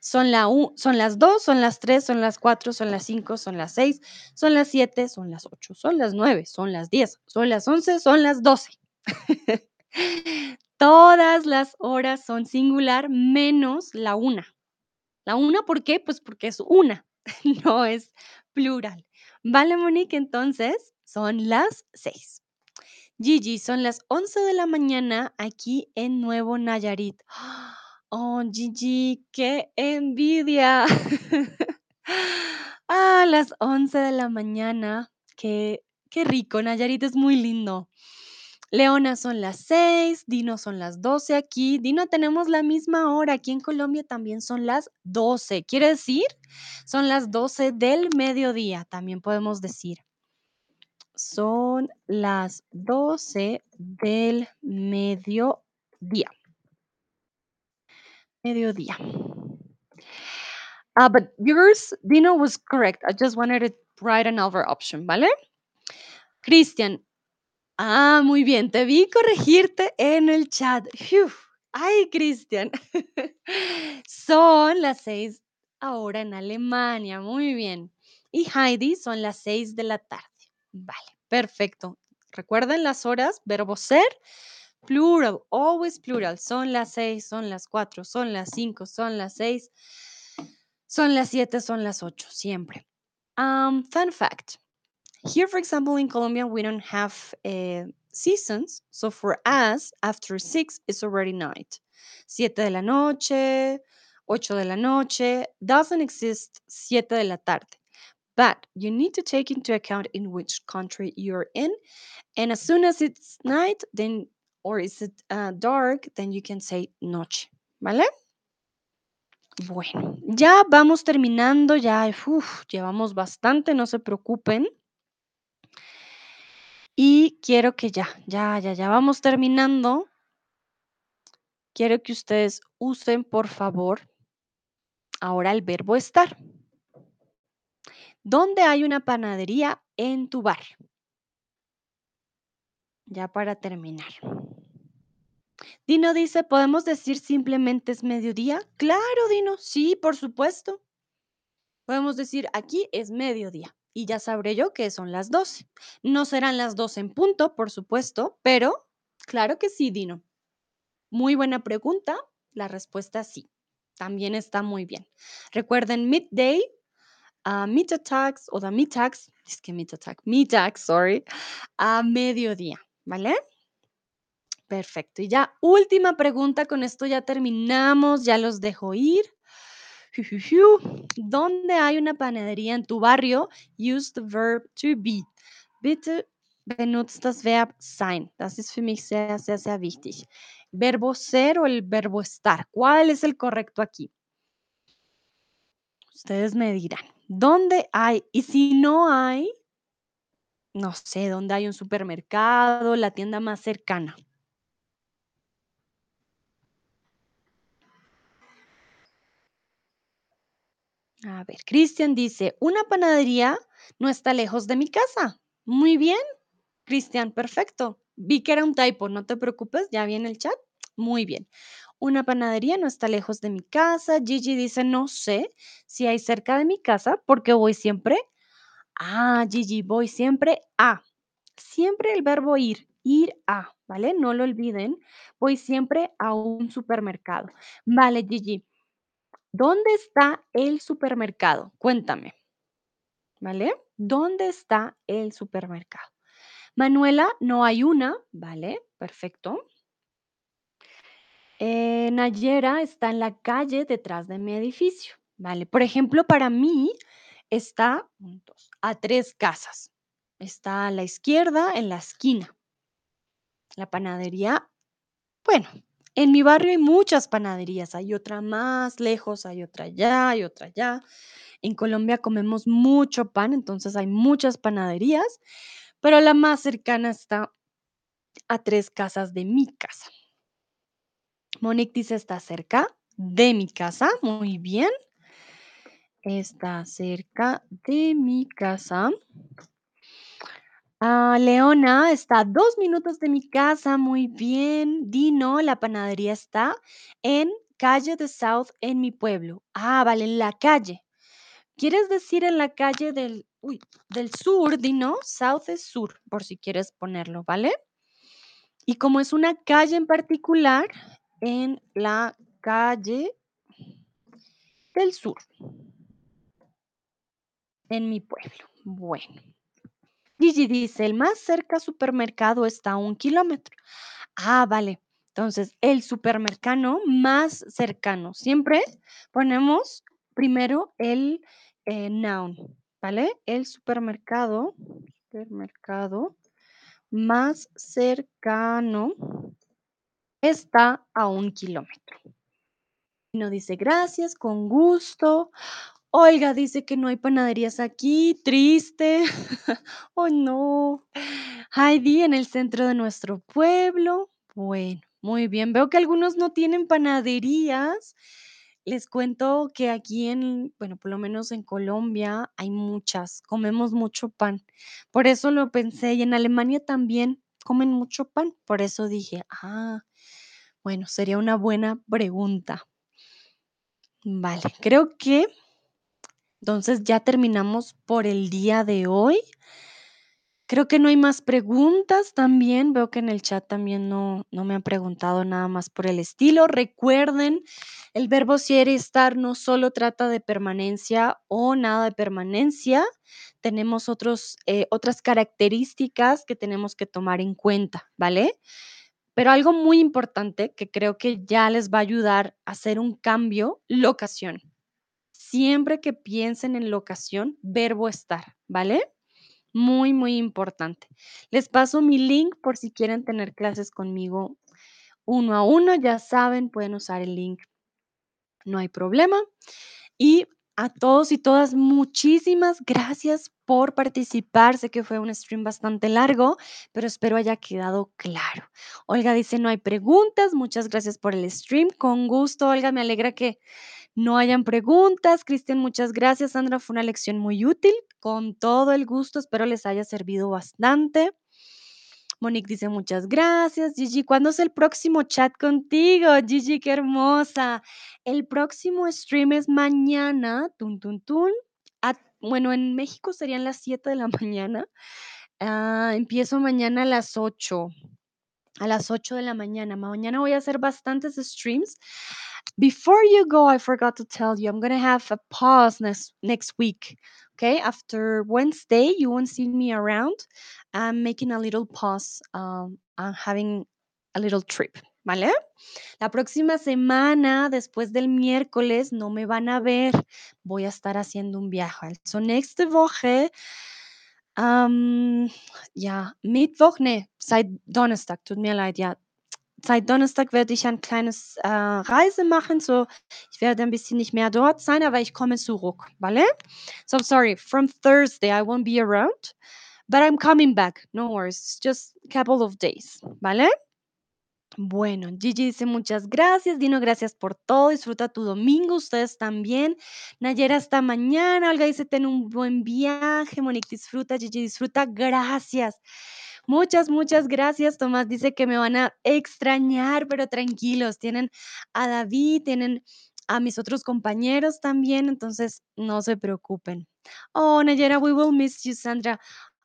Son, la son las 2, son las 3, son las 4, son las 5, son las 6, son las 7, son las 8, son las 9, son las 10, son las 11, son las 12. Todas las horas son singular menos la una. La una, ¿por qué? Pues porque es una, *laughs* no es plural. ¿Vale, Monique? Entonces, son las 6. Gigi, son las 11 de la mañana aquí en Nuevo Nayarit. *gasps* Oh, Gigi, qué envidia. *laughs* Ah, las 11 de la mañana. Qué, qué rico. Nayarit es muy lindo. Leona son las 6, Dino son las 12 aquí. Dino, tenemos la misma hora. Aquí en Colombia también son las 12. Quiere decir, son las 12 del mediodía, también podemos decir. Son las 12 del mediodía. Mediodía. Ah, but yours, Dino, was correct. I just wanted to write another option, ¿vale? Cristian. Ah, muy bien. Te vi corregirte en el chat. Ay, Cristian. *laughs* Son las 6 ahora en Alemania. Muy bien. Y Heidi son las 6 de la tarde. Vale, perfecto. Recuerden las horas, verbo ser, plural, always plural. Son las 6, son las 4, son las 5, son las 6, son las 7, son las 8, siempre. Um, fun fact here, for example, in Colombia, we don't have uh, seasons. So for us, after six, it's already night. Siete de la noche, ocho de la noche, doesn't exist siete de la tarde. But you need to take into account in which country you're in. And as soon as it's night, then, or is it uh, dark, then you can say noche. ¿Vale? Bueno, ya vamos terminando, ya llevamos bastante, no se preocupen. Y quiero que ya, ya, ya, ya vamos terminando. Quiero que ustedes usen, por favor, ahora el verbo estar. ¿Dónde hay una panadería en tu barrio? Ya para terminar. Dino dice, ¿podemos decir simplemente es mediodía? Claro, Dino, sí, por supuesto. Podemos decir, aquí es mediodía y ya sabré yo que son las 12. No serán las 12 en punto, por supuesto, pero claro que sí, Dino. Muy buena pregunta. La respuesta sí. También está muy bien. Recuerden midday, uh, meet attacks o the meetax, es que meet attack, meetax, sorry, a mediodía, ¿vale? Perfecto. Y ya última pregunta, con esto ya terminamos, ya los dejo ir. ¿Dónde hay una panadería en tu barrio? Use the verb to be. Bitte benutzt das Verb sein. Das ist für mich sehr, sehr, sehr wichtig. ¿Verbo ser o el verbo estar? ¿Cuál es el correcto aquí? Ustedes me dirán. ¿Dónde hay? Y si no hay, no sé, ¿dónde hay un supermercado, la tienda más cercana? A ver, Cristian dice, una panadería no está lejos de mi casa. Muy bien, Cristian, perfecto. Vi que era un typo, no te preocupes, ya vi en el chat. Muy bien. Una panadería no está lejos de mi casa. Gigi dice, no sé si hay cerca de mi casa porque voy siempre. Ah, Gigi, voy siempre a. Siempre el verbo ir, ir a, ¿vale? No lo olviden. Voy siempre a un supermercado. Vale, Gigi. ¿Dónde está el supermercado? Cuéntame. ¿Vale? ¿Dónde está el supermercado? Manuela, no hay una, ¿vale? Perfecto. Eh, Nayera está en la calle detrás de mi edificio, ¿vale? Por ejemplo, para mí está a tres casas. Está a la izquierda, en la esquina. La panadería, bueno, en mi barrio hay muchas panaderías. Hay otra más lejos, hay otra allá, hay otra allá. En Colombia comemos mucho pan, entonces hay muchas panaderías, pero la más cercana está a tres casas de mi casa. Monique dice, está cerca de mi casa. Muy bien. Está cerca de mi casa. Ah, Leona está a dos minutos de mi casa. Muy bien. Dino, la panadería está en calle de South en mi pueblo. Ah, vale, en la calle. ¿Quieres decir en la calle del, del sur, Dino? South es sur, por si quieres ponerlo, ¿vale? Y como es una calle en particular, en la calle del sur, en mi pueblo. Bueno. Gigi dice, el más cerca supermercado está a un kilómetro. Ah, vale. Entonces, el supermercado más cercano. Siempre ponemos primero el eh, noun, ¿vale? El supermercado, supermercado más cercano está a un kilómetro. No dice gracias, con gusto. Olga dice que no hay panaderías aquí, triste. *laughs* oh no. Heidi en el centro de nuestro pueblo. Bueno, muy bien. Veo que algunos no tienen panaderías. Les cuento que aquí en, bueno, por lo menos en Colombia hay muchas, comemos mucho pan. Por eso lo pensé y en Alemania también comen mucho pan. Por eso dije, ah, bueno, sería una buena pregunta. Vale, creo que entonces ya terminamos por el día de hoy. Creo que no hay más preguntas también. Veo que en el chat también no, no me han preguntado nada más por el estilo. Recuerden, el verbo ser y estar no solo trata de permanencia o nada de permanencia. Tenemos otros, eh, otras características que tenemos que tomar en cuenta, ¿vale? Pero algo muy importante que creo que ya les va a ayudar a hacer un cambio, locación. Siempre que piensen en locación, verbo estar, ¿vale? Muy, muy importante. Les paso mi link por si quieren tener clases conmigo uno a uno. Ya saben, pueden usar el link, no hay problema. Y a todos y todas, muchísimas gracias por participar. Sé que fue un stream bastante largo, pero espero haya quedado claro. Olga dice, no hay preguntas. Muchas gracias por el stream. Con gusto, Olga, me alegra que no hayan preguntas. Cristian, muchas gracias. Sandra, fue una lección muy útil. Con todo el gusto, espero les haya servido bastante. Monique dice muchas gracias. Gigi, ¿cuándo es el próximo chat contigo? Gigi, qué hermosa. El próximo stream es mañana. Tun, tun, tun. A- bueno, en México serían las 7 de la *laughs* mañana. Ah, empiezo mañana a las 8. A las 8 de la mañana. Mañana voy a hacer bastantes streams. Before you go, I forgot to tell you, I'm to have a pause next, next week. Okay. After Wednesday, you won't see me around. I'm making a little pause. Um, I'm having a little trip. ¿Vale? La próxima semana, después del miércoles, no me van a ver. Voy a estar haciendo un viaje. So nächste Woche, ähm, ja, Mittwoch, seit Donnerstag, tut mir leid, ja. Seit Donnerstag werde ich ein kleines äh, Reise machen. So, ich werde ein bisschen nicht mehr dort sein, aber ich komme zurück, ¿vale? So I'm sorry, from Thursday I won't be around, but I'm coming back. No worries, just a couple of days, ¿vale? Bueno, Gigi dice muchas gracias, Dino, gracias por todo, disfruta tu domingo, ustedes también. Nayera, hasta mañana, Olga dice, ten un buen viaje, Monique, disfruta, Gigi, disfruta, gracias. Muchas, muchas gracias. Tomás dice que me van a extrañar, pero tranquilos, tienen a David, tienen a mis otros compañeros también, entonces no se preocupen. Oh, Nayera, we will miss you, Sandra.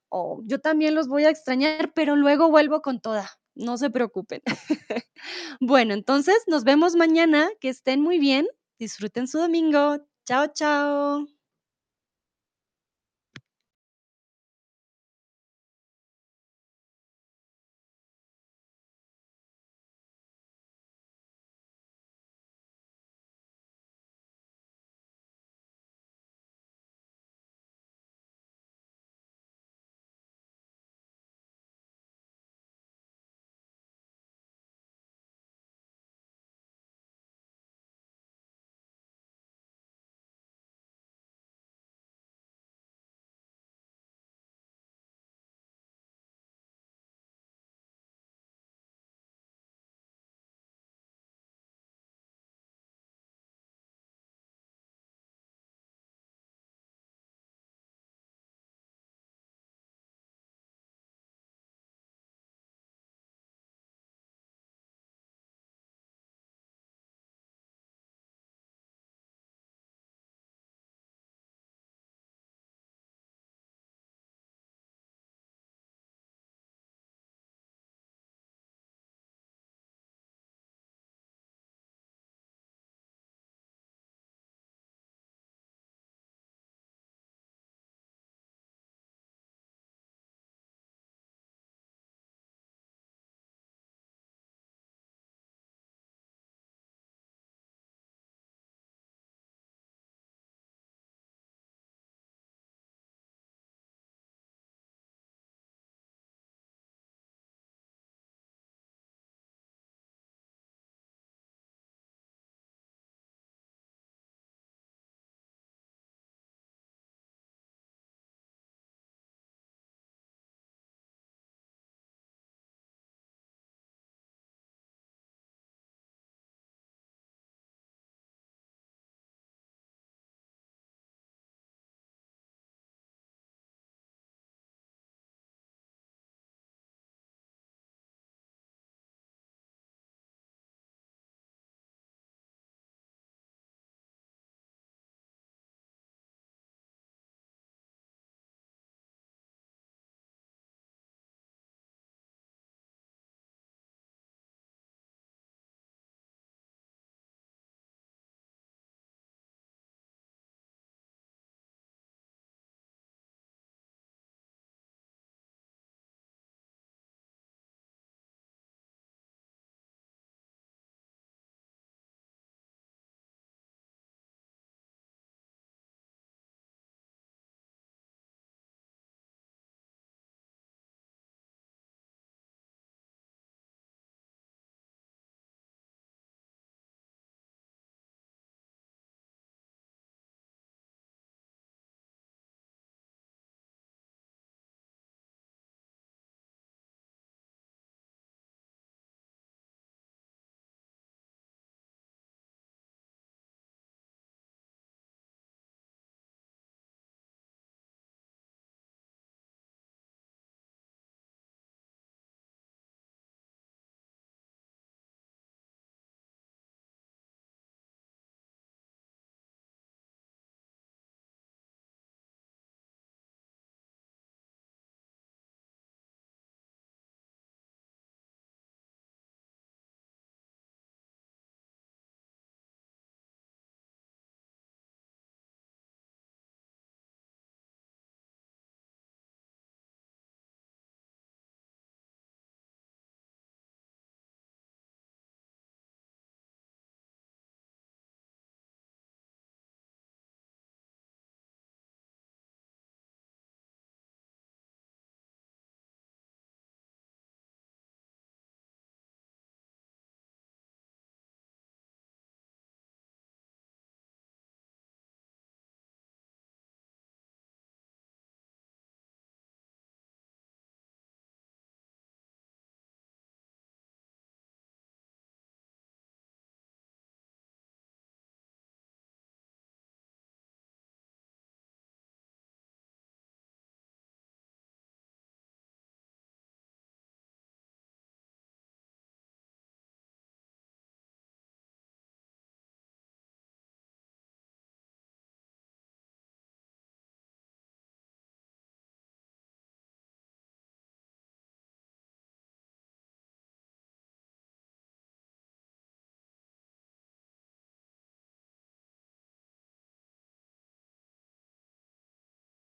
Oh, yo también los voy a extrañar, pero luego vuelvo con toda. No se preocupen. *laughs* Bueno, entonces nos vemos mañana. Que estén muy bien. Disfruten su domingo. Chao, chao.